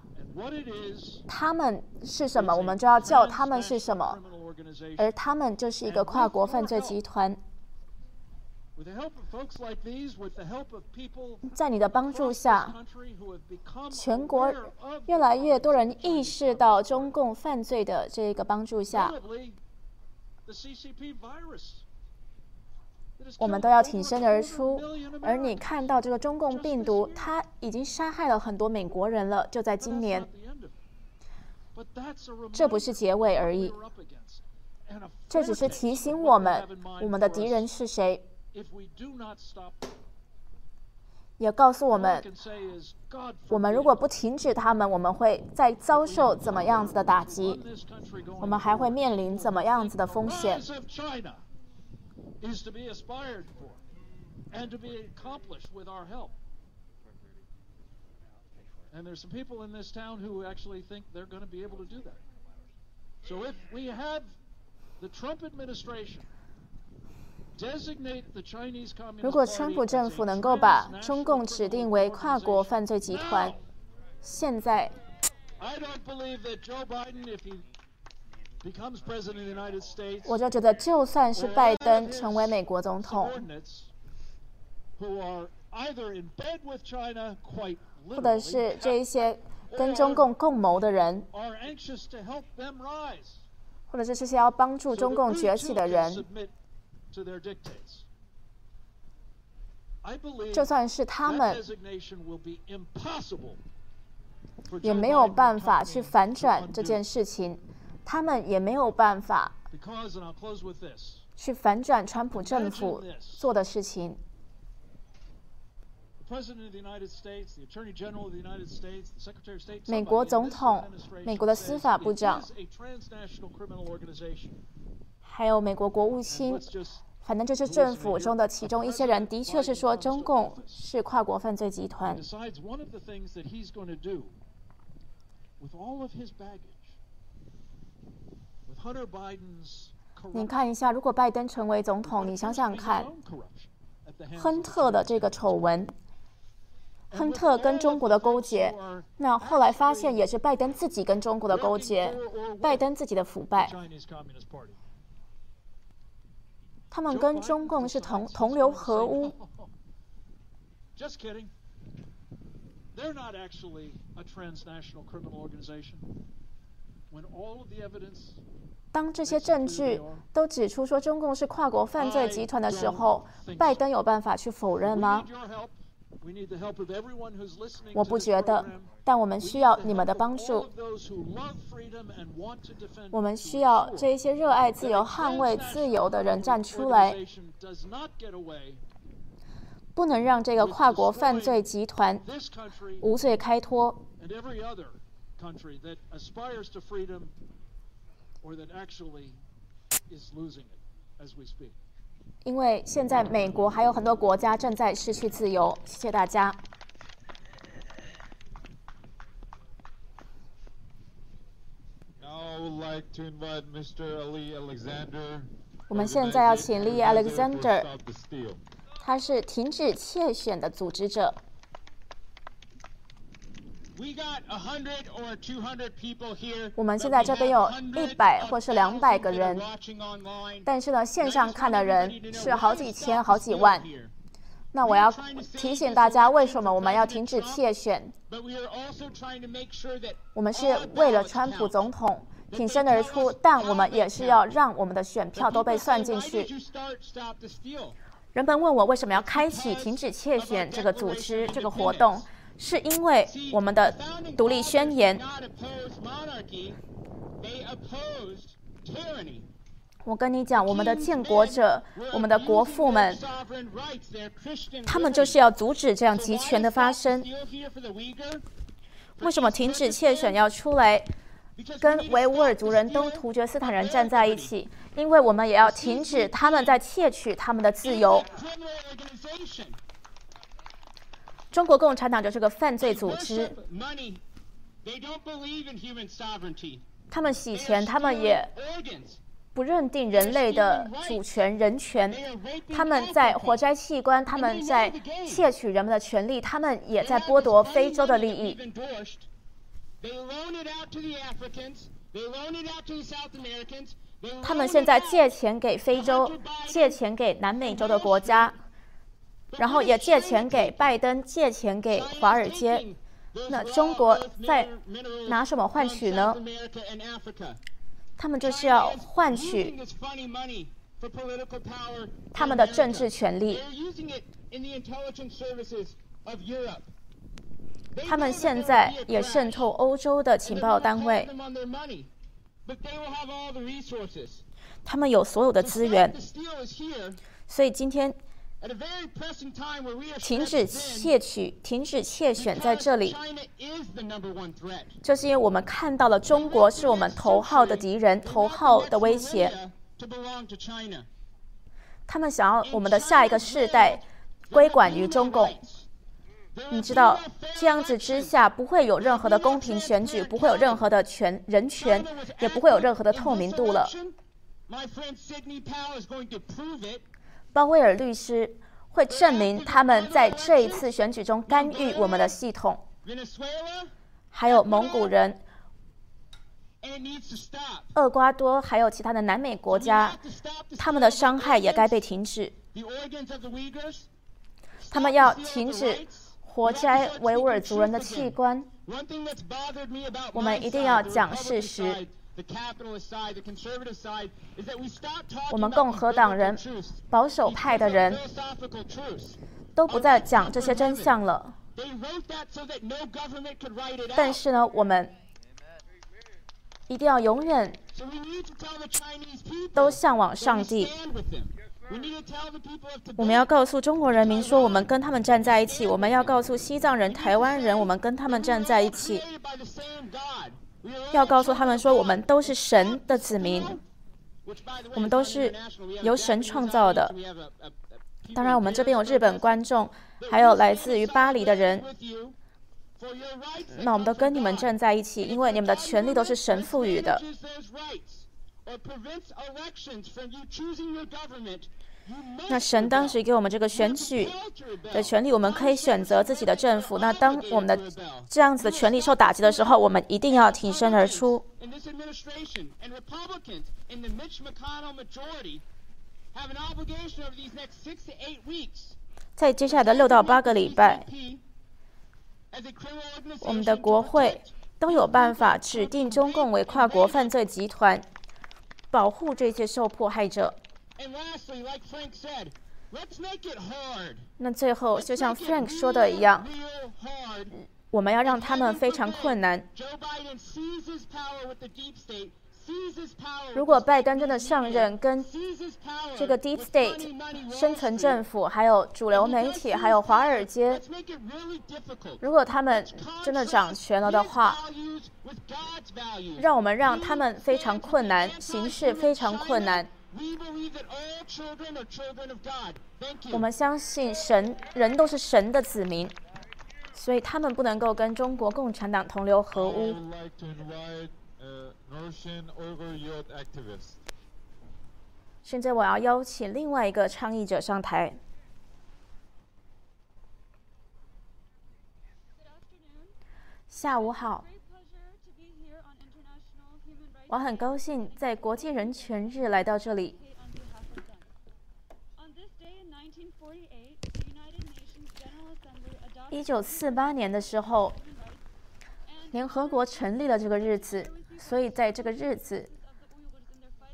他们是什么我们就要叫他们是什么而他们就是一个跨国犯罪集团。在你的帮助下全国越来越多人意识到中共犯罪的这个帮助下我们都要挺身而出而你看到这个中共病毒它已经杀害了很多美国人了就在今年这不是结尾而已。这只是提醒我们我们的敌人是谁。也告诉我们我们如果不停止他们，我们会再遭受怎么样子的打击我们还会面临怎么样子的风险？rise of China is to be aspired for and to be accomplished with our help. And there's some people in this town who actually think they're going to be able to do that. So if we have the Trump administration designate the Chinese Communist 如果川普政府能够把中共指定为跨国犯罪集团现在我就觉得就算是拜登成为美国总统或者是这一些跟中共共谋的人或者是这些要帮助中共崛起的人就算是他们也没有办法去反转这件事情他们也没有办法去反转川普政府做的事情。美国总统美国的司法部长。还有美国国务卿反正就是政府中的其中一些人的确是说中共是跨国犯罪集团。你看一下如果拜登成为总统你想想看亨特的这个丑闻亨特跟中国的勾结那后来发现也是拜登自己跟中国的勾结拜登自己的腐败他们跟中共是同同流合污。Just kidding. They're not actually a transnational criminal organization. When all of the evidence 当这些证据都指出说中共是跨国犯罪集团的时候，拜登有办法去否认 We 吗我不觉得但我们需要你们的帮助。我们需要这些热爱自由捍卫自由的人站出来。不能让这个跨国犯罪集团无罪开脱。因为现在美国还有很多国家正在失去自由，谢谢大家。我们现在要请 Lee Alexander，他是停止窃选的组织者。我们现在这边有一百或是两百个人，但是呢，线上看的人是好几千、好几万。那我要提醒大家，为什么我们要停止窃选？我们是为了川普总统挺身而出，但我们也是要让我们的选票都被算进去。人们问我为什么要开启停止窃选这个组织、这个活动。是因为我们的独立宣言，我跟你讲，我们的建国者，我们的国父们，他们就是要阻止这样集权的发生。为什么停止窃选要出来跟维吾尔族人、东突厥斯坦人站在一起？因为我们也要停止他们在窃取他们的自由。中国共产党就是个犯罪组织，他们洗钱，他们也不认定人类的主权、人权。他们在活摘器官，他们在窃取人们的权利，他们也在剥夺非洲的利益。他们现在借钱给非洲，借钱给南美洲的国家，然后也借钱给拜登，借钱给华尔街。那中国在拿什么换取呢？他们就是要换取他们的政治权利。他们现在也渗透欧洲的情报单位，他们有所有的资源，所以今天停止窃取、停止窃选在这里，就是因为我们看到了中国是我们头号的敌人、头号的威胁。他们想要我们的下一个世代归管于中共。你知道，这样子之下不会有任何的公平选举，不会有任何的权人权，也不会有任何的透明度了。鲍威尔律师会证明他们在这一次选举中干预我们的系统，还有蒙古人、厄瓜多，还有其他的南美国家，他们的伤害也该被停止。他们要停止活摘维吾尔族人的器官。我们一定要讲事实。我们共和党人、保守派的人都不再讲这些真相了，但是呢，我们一定要永远都向往上帝。我们要告诉中国人民说，我们跟他们站在一起，我们要告诉西藏人、台湾人，我们跟他们站在一起。要告诉他们说我们都是神的子民。我们都是由神创造的。当然我们这边有日本观众还有来自于巴黎的人。那我们都跟你们站在一起因为你们的权利都是神赋予的。那神当时给我们这个选举的权利，我们可以选择自己的政府。那当我们的这样子的权利受打击的时候，我们一定要挺身而出。在接下来的六到八个礼拜，我们的国会都有办法指定中共为跨国犯罪集团，保护这些受迫害者。and lastly like Frank said，let's make it hard。那最后就像 Frank 说的一样，我们要让他们非常困难。如果拜登真的上任，跟这个 deep state 生存政府，还有主流媒体，还有华尔街，如果他们真的掌权了的话，让我们让他们非常困难，形势非常困难。We believe that all children are children of God. Thank you. 我们相信神，人都是神的子民，所以他们不能够跟中国共产党同流合污。uh. 现在我要邀请另外一个倡议者上台。下午好，Great pleasure to be here on International Human Rights 我很高兴在国际人权日来到这里。一九四八年的时候联合国成立了这个日子所以在这个日子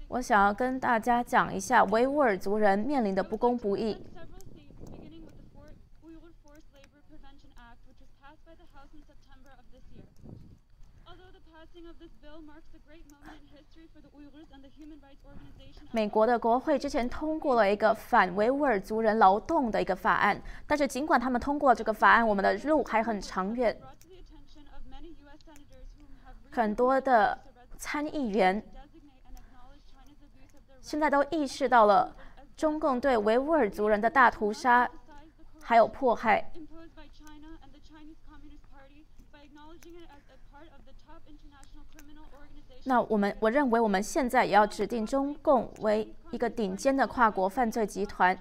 我想要跟大家讲一下维吾尔族人面临的不公不义。美国的国会之前通过了一个反维吾尔族人劳动的一个法案但是尽管他们通过这个法案我们的路还很长远。很多的参议员现在都意识到了中共对维吾尔族人的大屠杀还有迫害。那我们我认为我们现在也要指定中共为一个顶尖的跨国犯罪集团。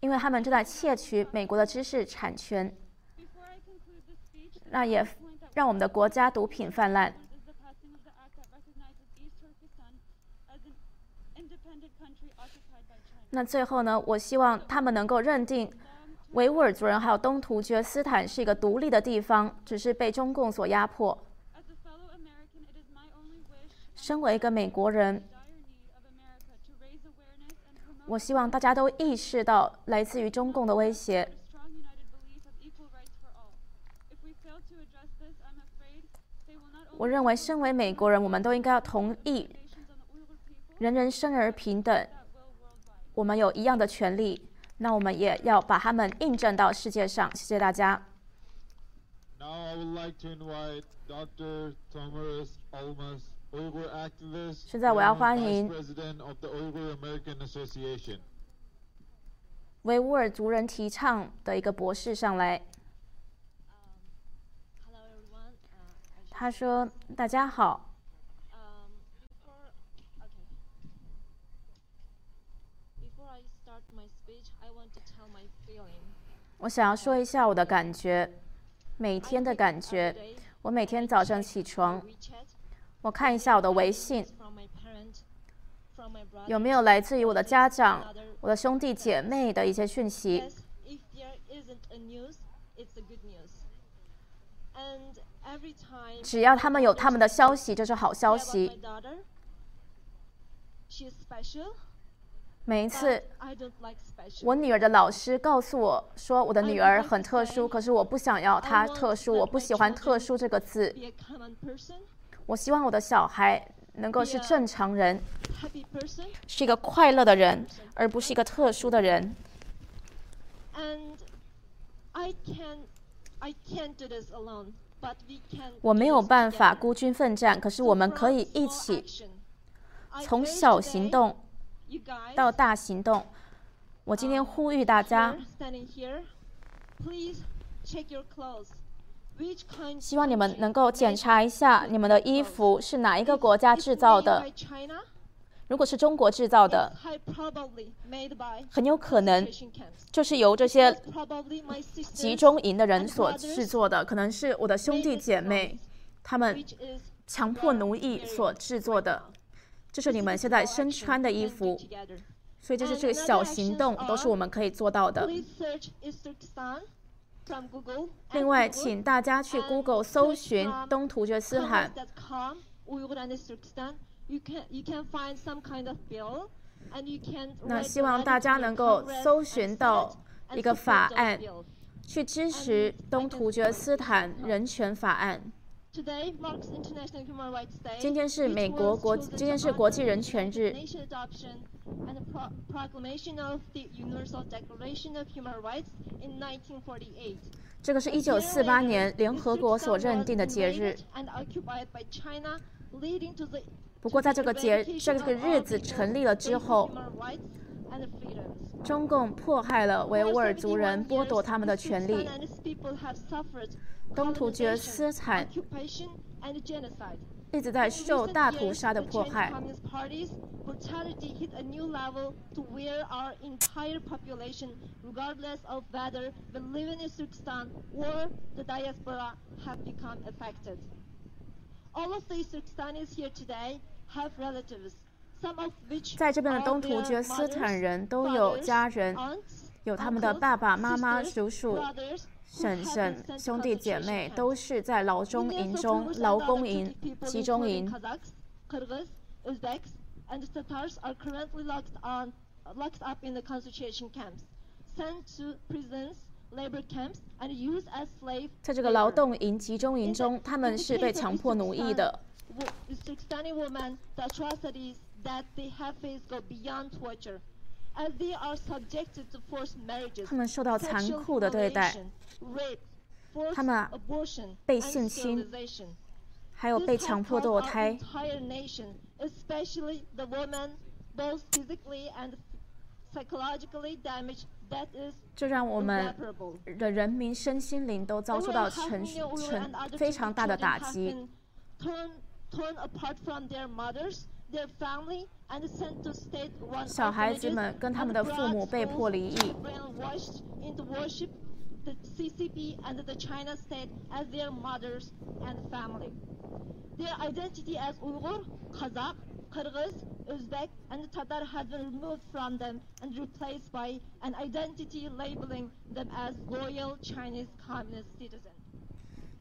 因为他们正在窃取美国的知识产权。那也让我们的国家毒品泛滥。那最后呢我希望他们能够认定维吾尔族人还有东突厥斯坦是一个独立的地方只是被中共所压迫。身为一个美国人我希望大家都意识到来自于中共的威胁。我认为身为美国人我们都应该要同意人人生而平等我们有一样的权利。那我们也要把他们印证到世界上，谢谢大家。现在我要欢迎维吾尔族人提倡的一个博士上来。他说，大家好。我想要说一下我的感觉每天的感觉。我每天早上起床我看一下我的微信有没有来自于我的家长我的兄弟姐妹的一些讯息。只要他们有他们的消息就是好消息。每一次，我女儿的老师告诉我说我的女儿很特殊，可是我不想要她特殊，我不喜欢特殊这个字。我希望我的小孩能够是正常人，是一个快乐的人，而不是一个特殊的人。我没有办法孤军奋战，可是我们可以一起，从小行动。到大行动。我今天呼吁大家，希望你们能够检查一下你们的衣服是哪一个国家制造的。如果是中国制造的，很有可能就是由这些集中营的人所制作的，可能是我的兄弟姐妹他们强迫奴役所制作的。这是你们现在身穿的衣服所以就是这个小行动都是我们可以做到的。另外请大家去 google 搜寻东突厥斯坦那希望大家能够搜寻到一个法案去支持东突厥斯坦人权法案。今天是美国国今天是国际人权日。这个是一九四八年联合国所认定的节日。不过在这个节这个日子成立了之后中共迫害了维吾尔族人剥夺他们的权利。东突厥斯坦.一直在受大屠杀的迫害。Communist Party's brutality hit a new level to where our entire population, regardless of whether we live in Uzbekistan or the diaspora, have become affected. All of the Uzbekistanis here today have relatives, some of which 在这边的东突厥斯坦人都有家人有他们的爸爸妈妈、叔叔、婶婶、兄弟姐妹都是在劳中营中，劳工营、集中营。在这个劳动营集中营中，他们是被强迫奴役的。他们受到残酷的对待。他们被性侵还有被强迫堕胎。这让我们的人民身心灵都遭受到沉沉非常大的打击。Their family, and sent to state-run 小孩子 orphanages 们跟他 and 们的父母 brought 被迫 schools 离异 brainwashed into worship the CCP and the China state as their mothers and family. Their identity as Uyghur, Kazakh, Kyrgyz, Uzbek, and Tatar has been removed from them and replaced by an identity labeling them as loyal Chinese communist citizens.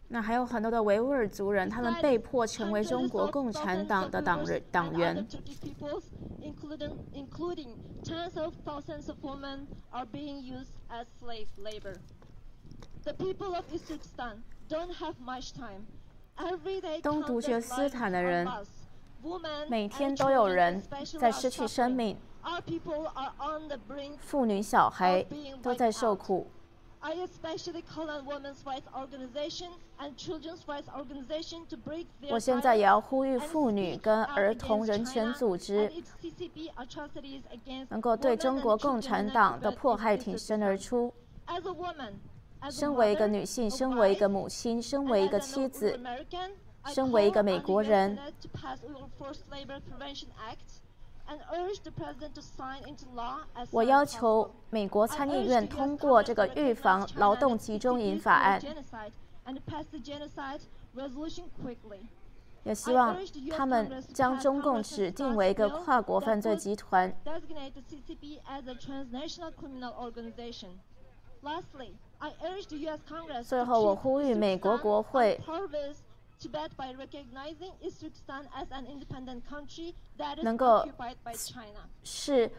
那还有很多的维吾尔族人，他们被迫成为中国共产党的党人党员。东独厥斯坦的人，每天都有人在失去生命，妇女、小孩都在受苦。I especially call on women's rights organization and children's rights organization to break their 我现在也要呼吁妇女跟儿童人权组织能够对中国共产党的迫害挺身而出。As a woman, as a 身为一个女性，身为一个母亲，身为一个妻子，身为一个美国人，我要求美国参议院通过这个预防劳动集中营法案。也希望他们将中共指定为一个跨国犯罪集团。最后我呼吁美国国会 Tibet by recognizing Uzbekistan as an independent country that is by China. 是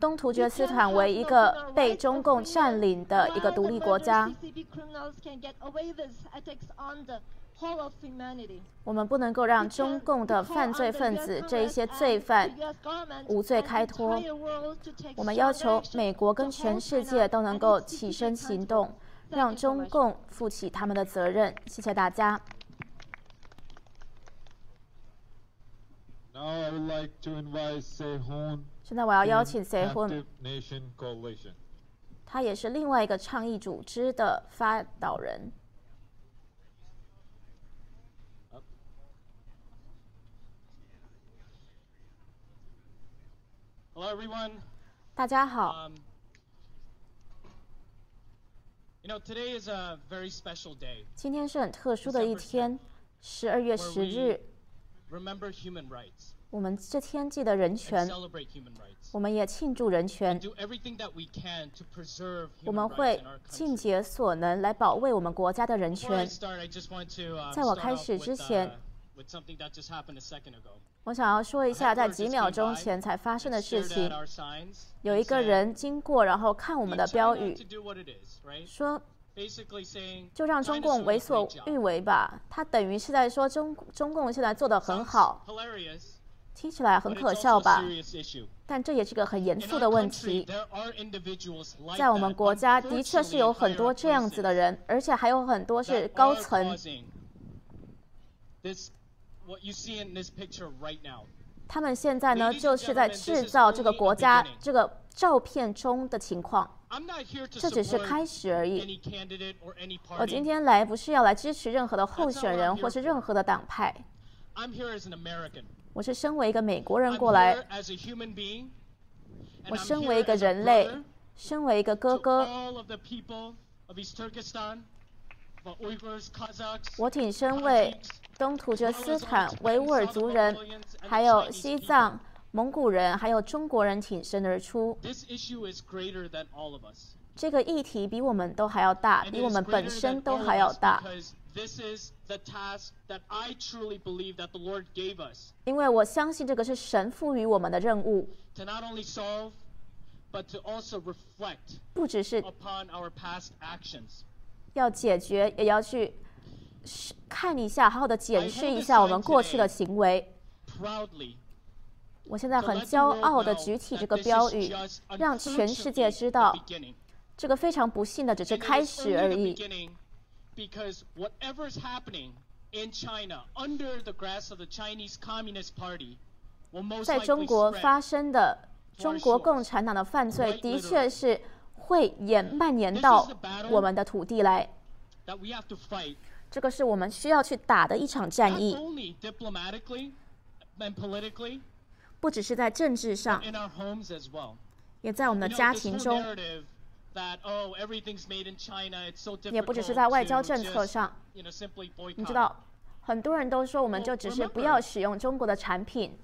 东突厥斯坦为一个被中共占领的一个独立国家。我们不能够让中共的犯罪分子这一些罪犯无罪开脱。我们要求美国跟全世界都能够起身行动，让中共负起他们的责任。谢谢大家。现在我要邀请 s e h u n Active Nation Coalition. 他也是另外一个倡议组织的发导人。 Hello, everyone. 大家好， Um, you know, today is a very special day. 今天是很特殊的一天，十二月十日， Remember human rights 我们这天际的人权，我们也庆祝人权。我们会尽竭所能来保卫我们国家的人权。在我开始之前，我想要说一下，在几秒钟前才发生的事情。有一个人经过，然后看我们的标语，说：“就让中共为所欲为吧。”他等于是在说中中共现在做得很好。听起来很可笑吧？但这也是个很严肃的问题。在我们国家的确是有很多这样子的人而且还有很多是高层。他们现在呢就是在制造这个国家这个照片中的情况。这只是开始而已。我今天来不是要来支持任何的候选人或是任何的党派。I'm here as an american. 我是身为一个美国人过来我身为一个人类身为一个哥哥。我挺身为东土哲斯坦维吾尔族人还有西藏蒙古人还有中国人挺身而出。这个议题比我们都还要大比我们本身都还要大。This is the task that I truly believe that the Lord gave us 因为我相信这个是神赋予我们的任务，to not only solve, but to also reflect 不只是 upon our past actions. 要解决，也要去看一下，好好的检视一下我们过去的行为。Proudly, 我现在很骄傲的举起这个标语，让全世界知道，这个非常不幸的只是开 is 始而 the 已。Because whatever is happening in China under the grass of the Chinese Communist Party will most 在 likely 中国 spread 发生的中国共产党的犯罪，的确是会延蔓延到我们的土地来。这个是我们需要去打的一场战役不只是在政治上.也在我们的家庭中，narrative that oh everything's made in China, it's so 也不只是在外交政策上。你知道，很多人都说我们就只是不要使用中国的产品。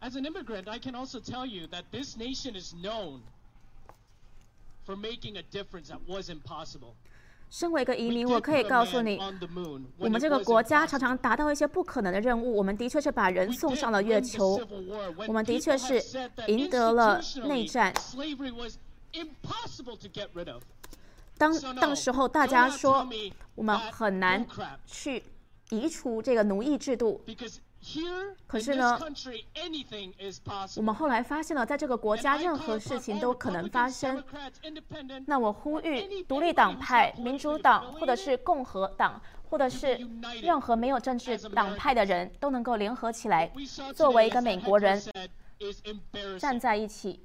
As an immigrant, I can also tell you that this nation is known for making a difference that was impossible. 身为一个移民，我可以告诉你我们这个国家常常达到一些不可能的任务。我们的确是把人送上了月球我们的确是赢得了内战。impossible to get rid of 当当时候大家说我们很难去移除这个奴役制度，可是呢，我们后来发现了，在这个国家任何事情都可能发生。那我呼吁独立党派、民主党或者是共和党，或者是任何没有政治党派的人都能够联合起来，作为一个美国人。站在一起。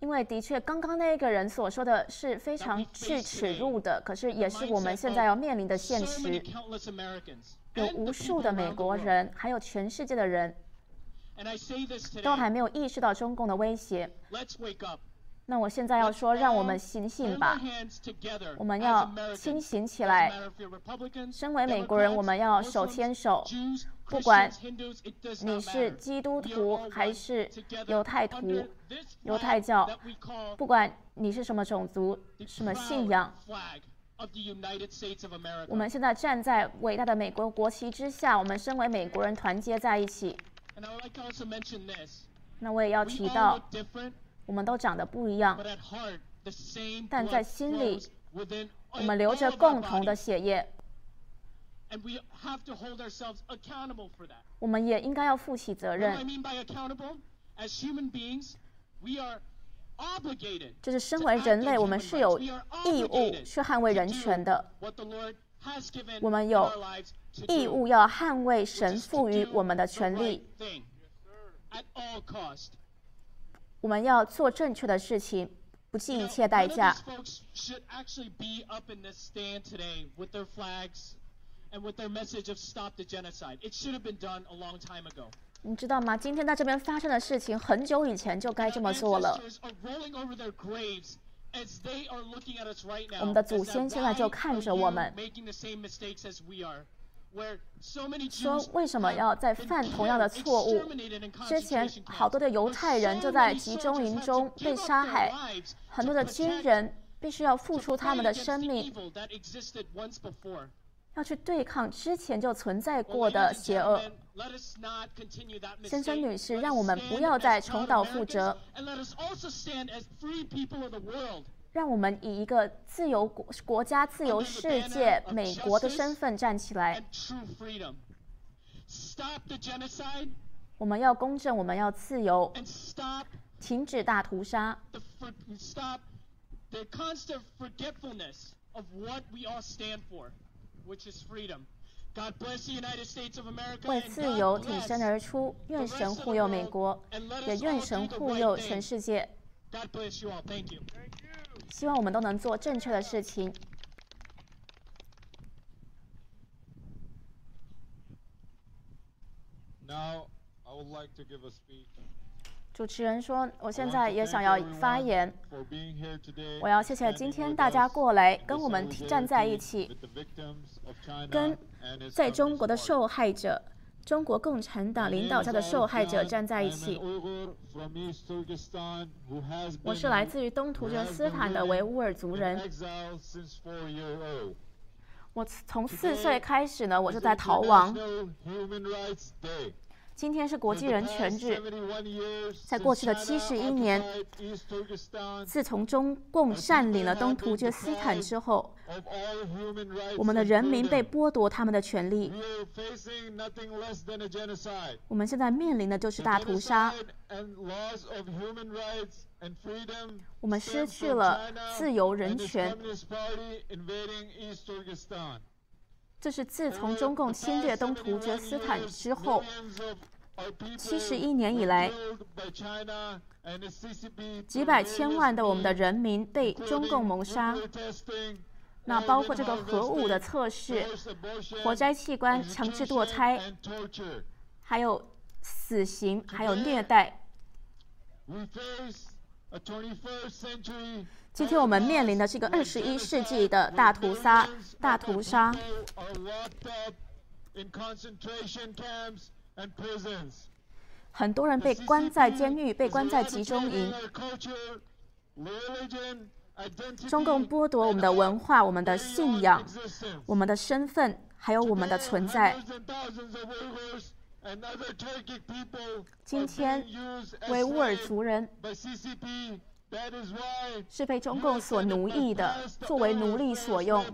因为的确刚刚那个人所说的是非常去耻辱的可是也是我们现在要面临的现实。有无数的美国人还有全世界的人都还没有意识到中共的威胁。那我现在要说让我们醒醒吧。我们要清醒起来。身为美国人我们要手牵手。不管你是基督徒还是犹太徒犹太教不管你是什么种族什么信仰我们现在站在伟大的美国国旗之下我们身为美国人团结在一起。那我也要提到我们都长得不一样。但在心里我们流着共同的血液 And we have to hold ourselves accountable for that. 我们也应该要负起责 What I 任。mean by accountable? As human beings, we are obligated 就是身为人类，我们是有义务去捍卫人权的，what the Lord has given 我们有 our lives to 义 do, 务要捍卫神赋予我们的权利，at all cost. 我们要做正确的事情，不计一切代价 and with their message of stop the genocide. It should have been done a long time ago. 你知道吗？今天在这边发生的事情很久以前就该这么做了。我们的祖先现在就看着我们。说为什么要再犯同样的错误之前好多的犹太人就在集中营中被杀害很多的军人必须要付出他们的生命。要去对抗之前就存在过的邪恶，先生、女士，让我们不要再重蹈覆辙。让我们以一个自由国、国家、自由世界、美国的身份站起来。我们要公正，我们要自由，停止大屠杀。为自由挺身而出愿神护佑美国也愿神护佑全世界。希望我们都能做正确的事情。主持人说，我现在也想要发言。我要谢谢今天大家过来跟我们站在一起，跟在中国的受害者、中国共产党领导下的受害者站在一起。我是来自于东突厥斯坦的维吾尔族人，我从四岁开始呢，我就在逃亡。今天是国际人权日。在过去的七十一年自从中共占领了东突厥斯坦之后我们的人民被剥夺他们的权利。我们现在面临的就是大屠杀。我们失去了自由人权。这是自从中共侵略东突厥斯坦之后，七十一年以来，几百千万的我们的人民被中共谋杀。那包括这个核武的测试、活摘器官、强制堕胎，还有死刑，还有虐待。今天我们面临的是一个二十一世纪的大屠杀，大屠杀。很多人被关在监狱，被关在集中营。中共剥夺我们的文化、我们的信仰、我们的身份，还有我们的存在。今天，维吾尔族人是被中共所奴役的，作为奴隶所用。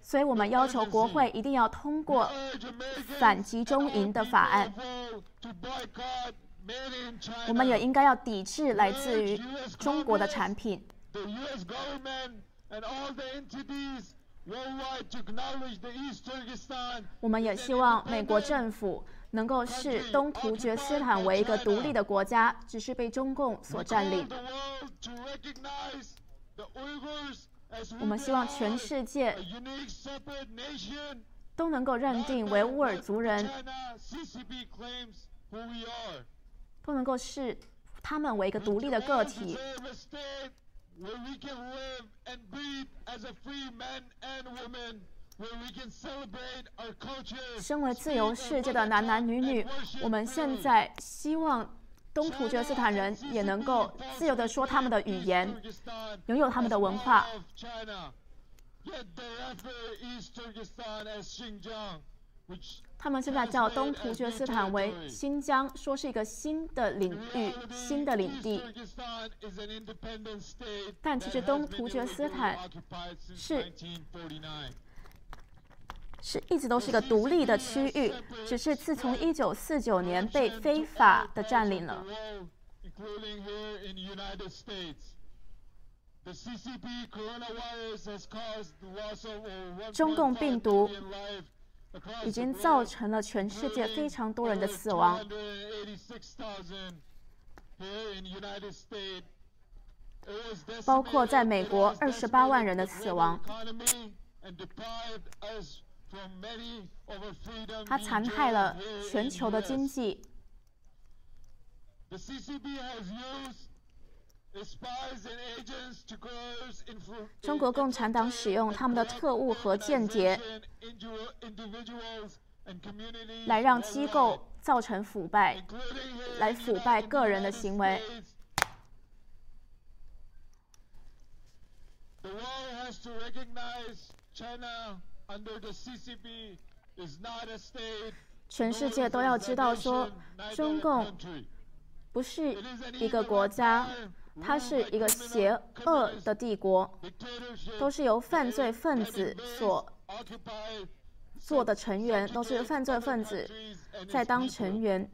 所以我们要求国会一定要通过反集中营的法案。我们也应该要抵制来自于中国的产品。我们也希望美国政府能够视东突厥斯坦为一个独立的国家，只是被中共所占领。我们希望全世界都能够认定维吾尔族人，都能够视他们为一个独立的个体。身为自由世界的男男女女，我们现在希望东突厥斯坦人也能够自由地说他们的语言，拥有他们的文化。他们现在叫东突厥斯坦为新疆，说是一个新的领域、新的领地。但其实东突厥斯坦是是一直都是一个独立的区域，只是自从一九四九年被非法的占领了。中共病毒已经造成了全世界非常多人的死亡，包括在美国二十八万人的死亡。它残害了全球的经济。中国共产党使用他们的特务和间谍，来让机构造成腐败，来腐败个人的行为。全世界都要知道，说中共不是一个国家。它是一个邪恶的帝国，都是由犯罪分子所做的成员，都是犯罪分子在当成员。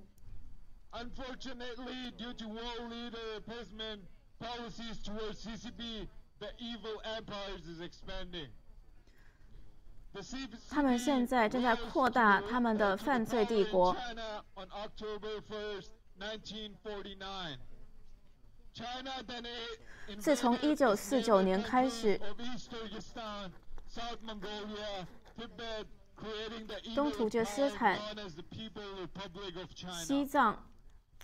他们现在正在扩大他们的犯罪帝国。自从一九四九年开始，东突厥斯坦、西藏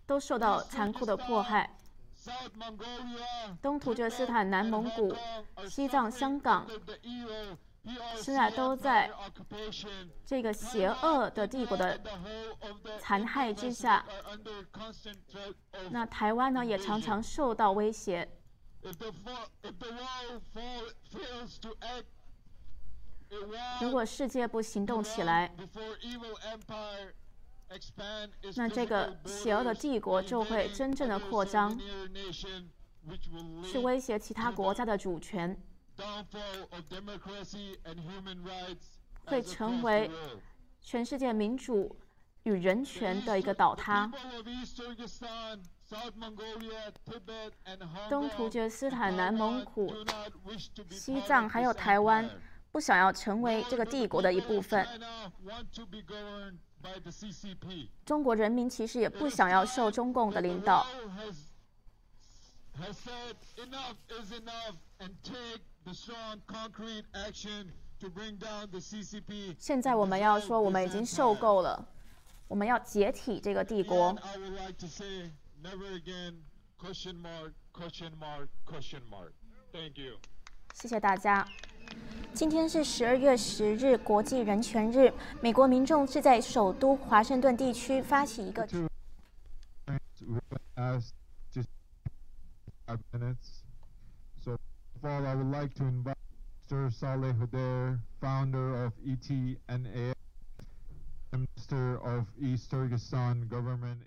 都受到残酷的迫害。东突厥斯坦、南蒙古、西藏、香港。现在都在这个邪恶的帝国的残害之下。那台湾呢，也常常受到威胁。如果世界不行动起来，那这个邪恶的帝国就会真正的扩张，去威胁其他国家的主权。会成为全世界民主与人权的一个倒塌。东突厥斯坦、南蒙古、西藏还有台湾，不想要成为这个帝国的一部分。中国人民其实也不想要受中共的领导。现在我们要说，我们已经受够了，我们要解体这个帝国。谢谢大家。今天是十二月十日，国际人权日。美国民众是在首都华盛顿地区发起一个。Of all, I would like to invite Mr. Saleh Hudair, founder of ETNA, Minister of East Turkestan Government.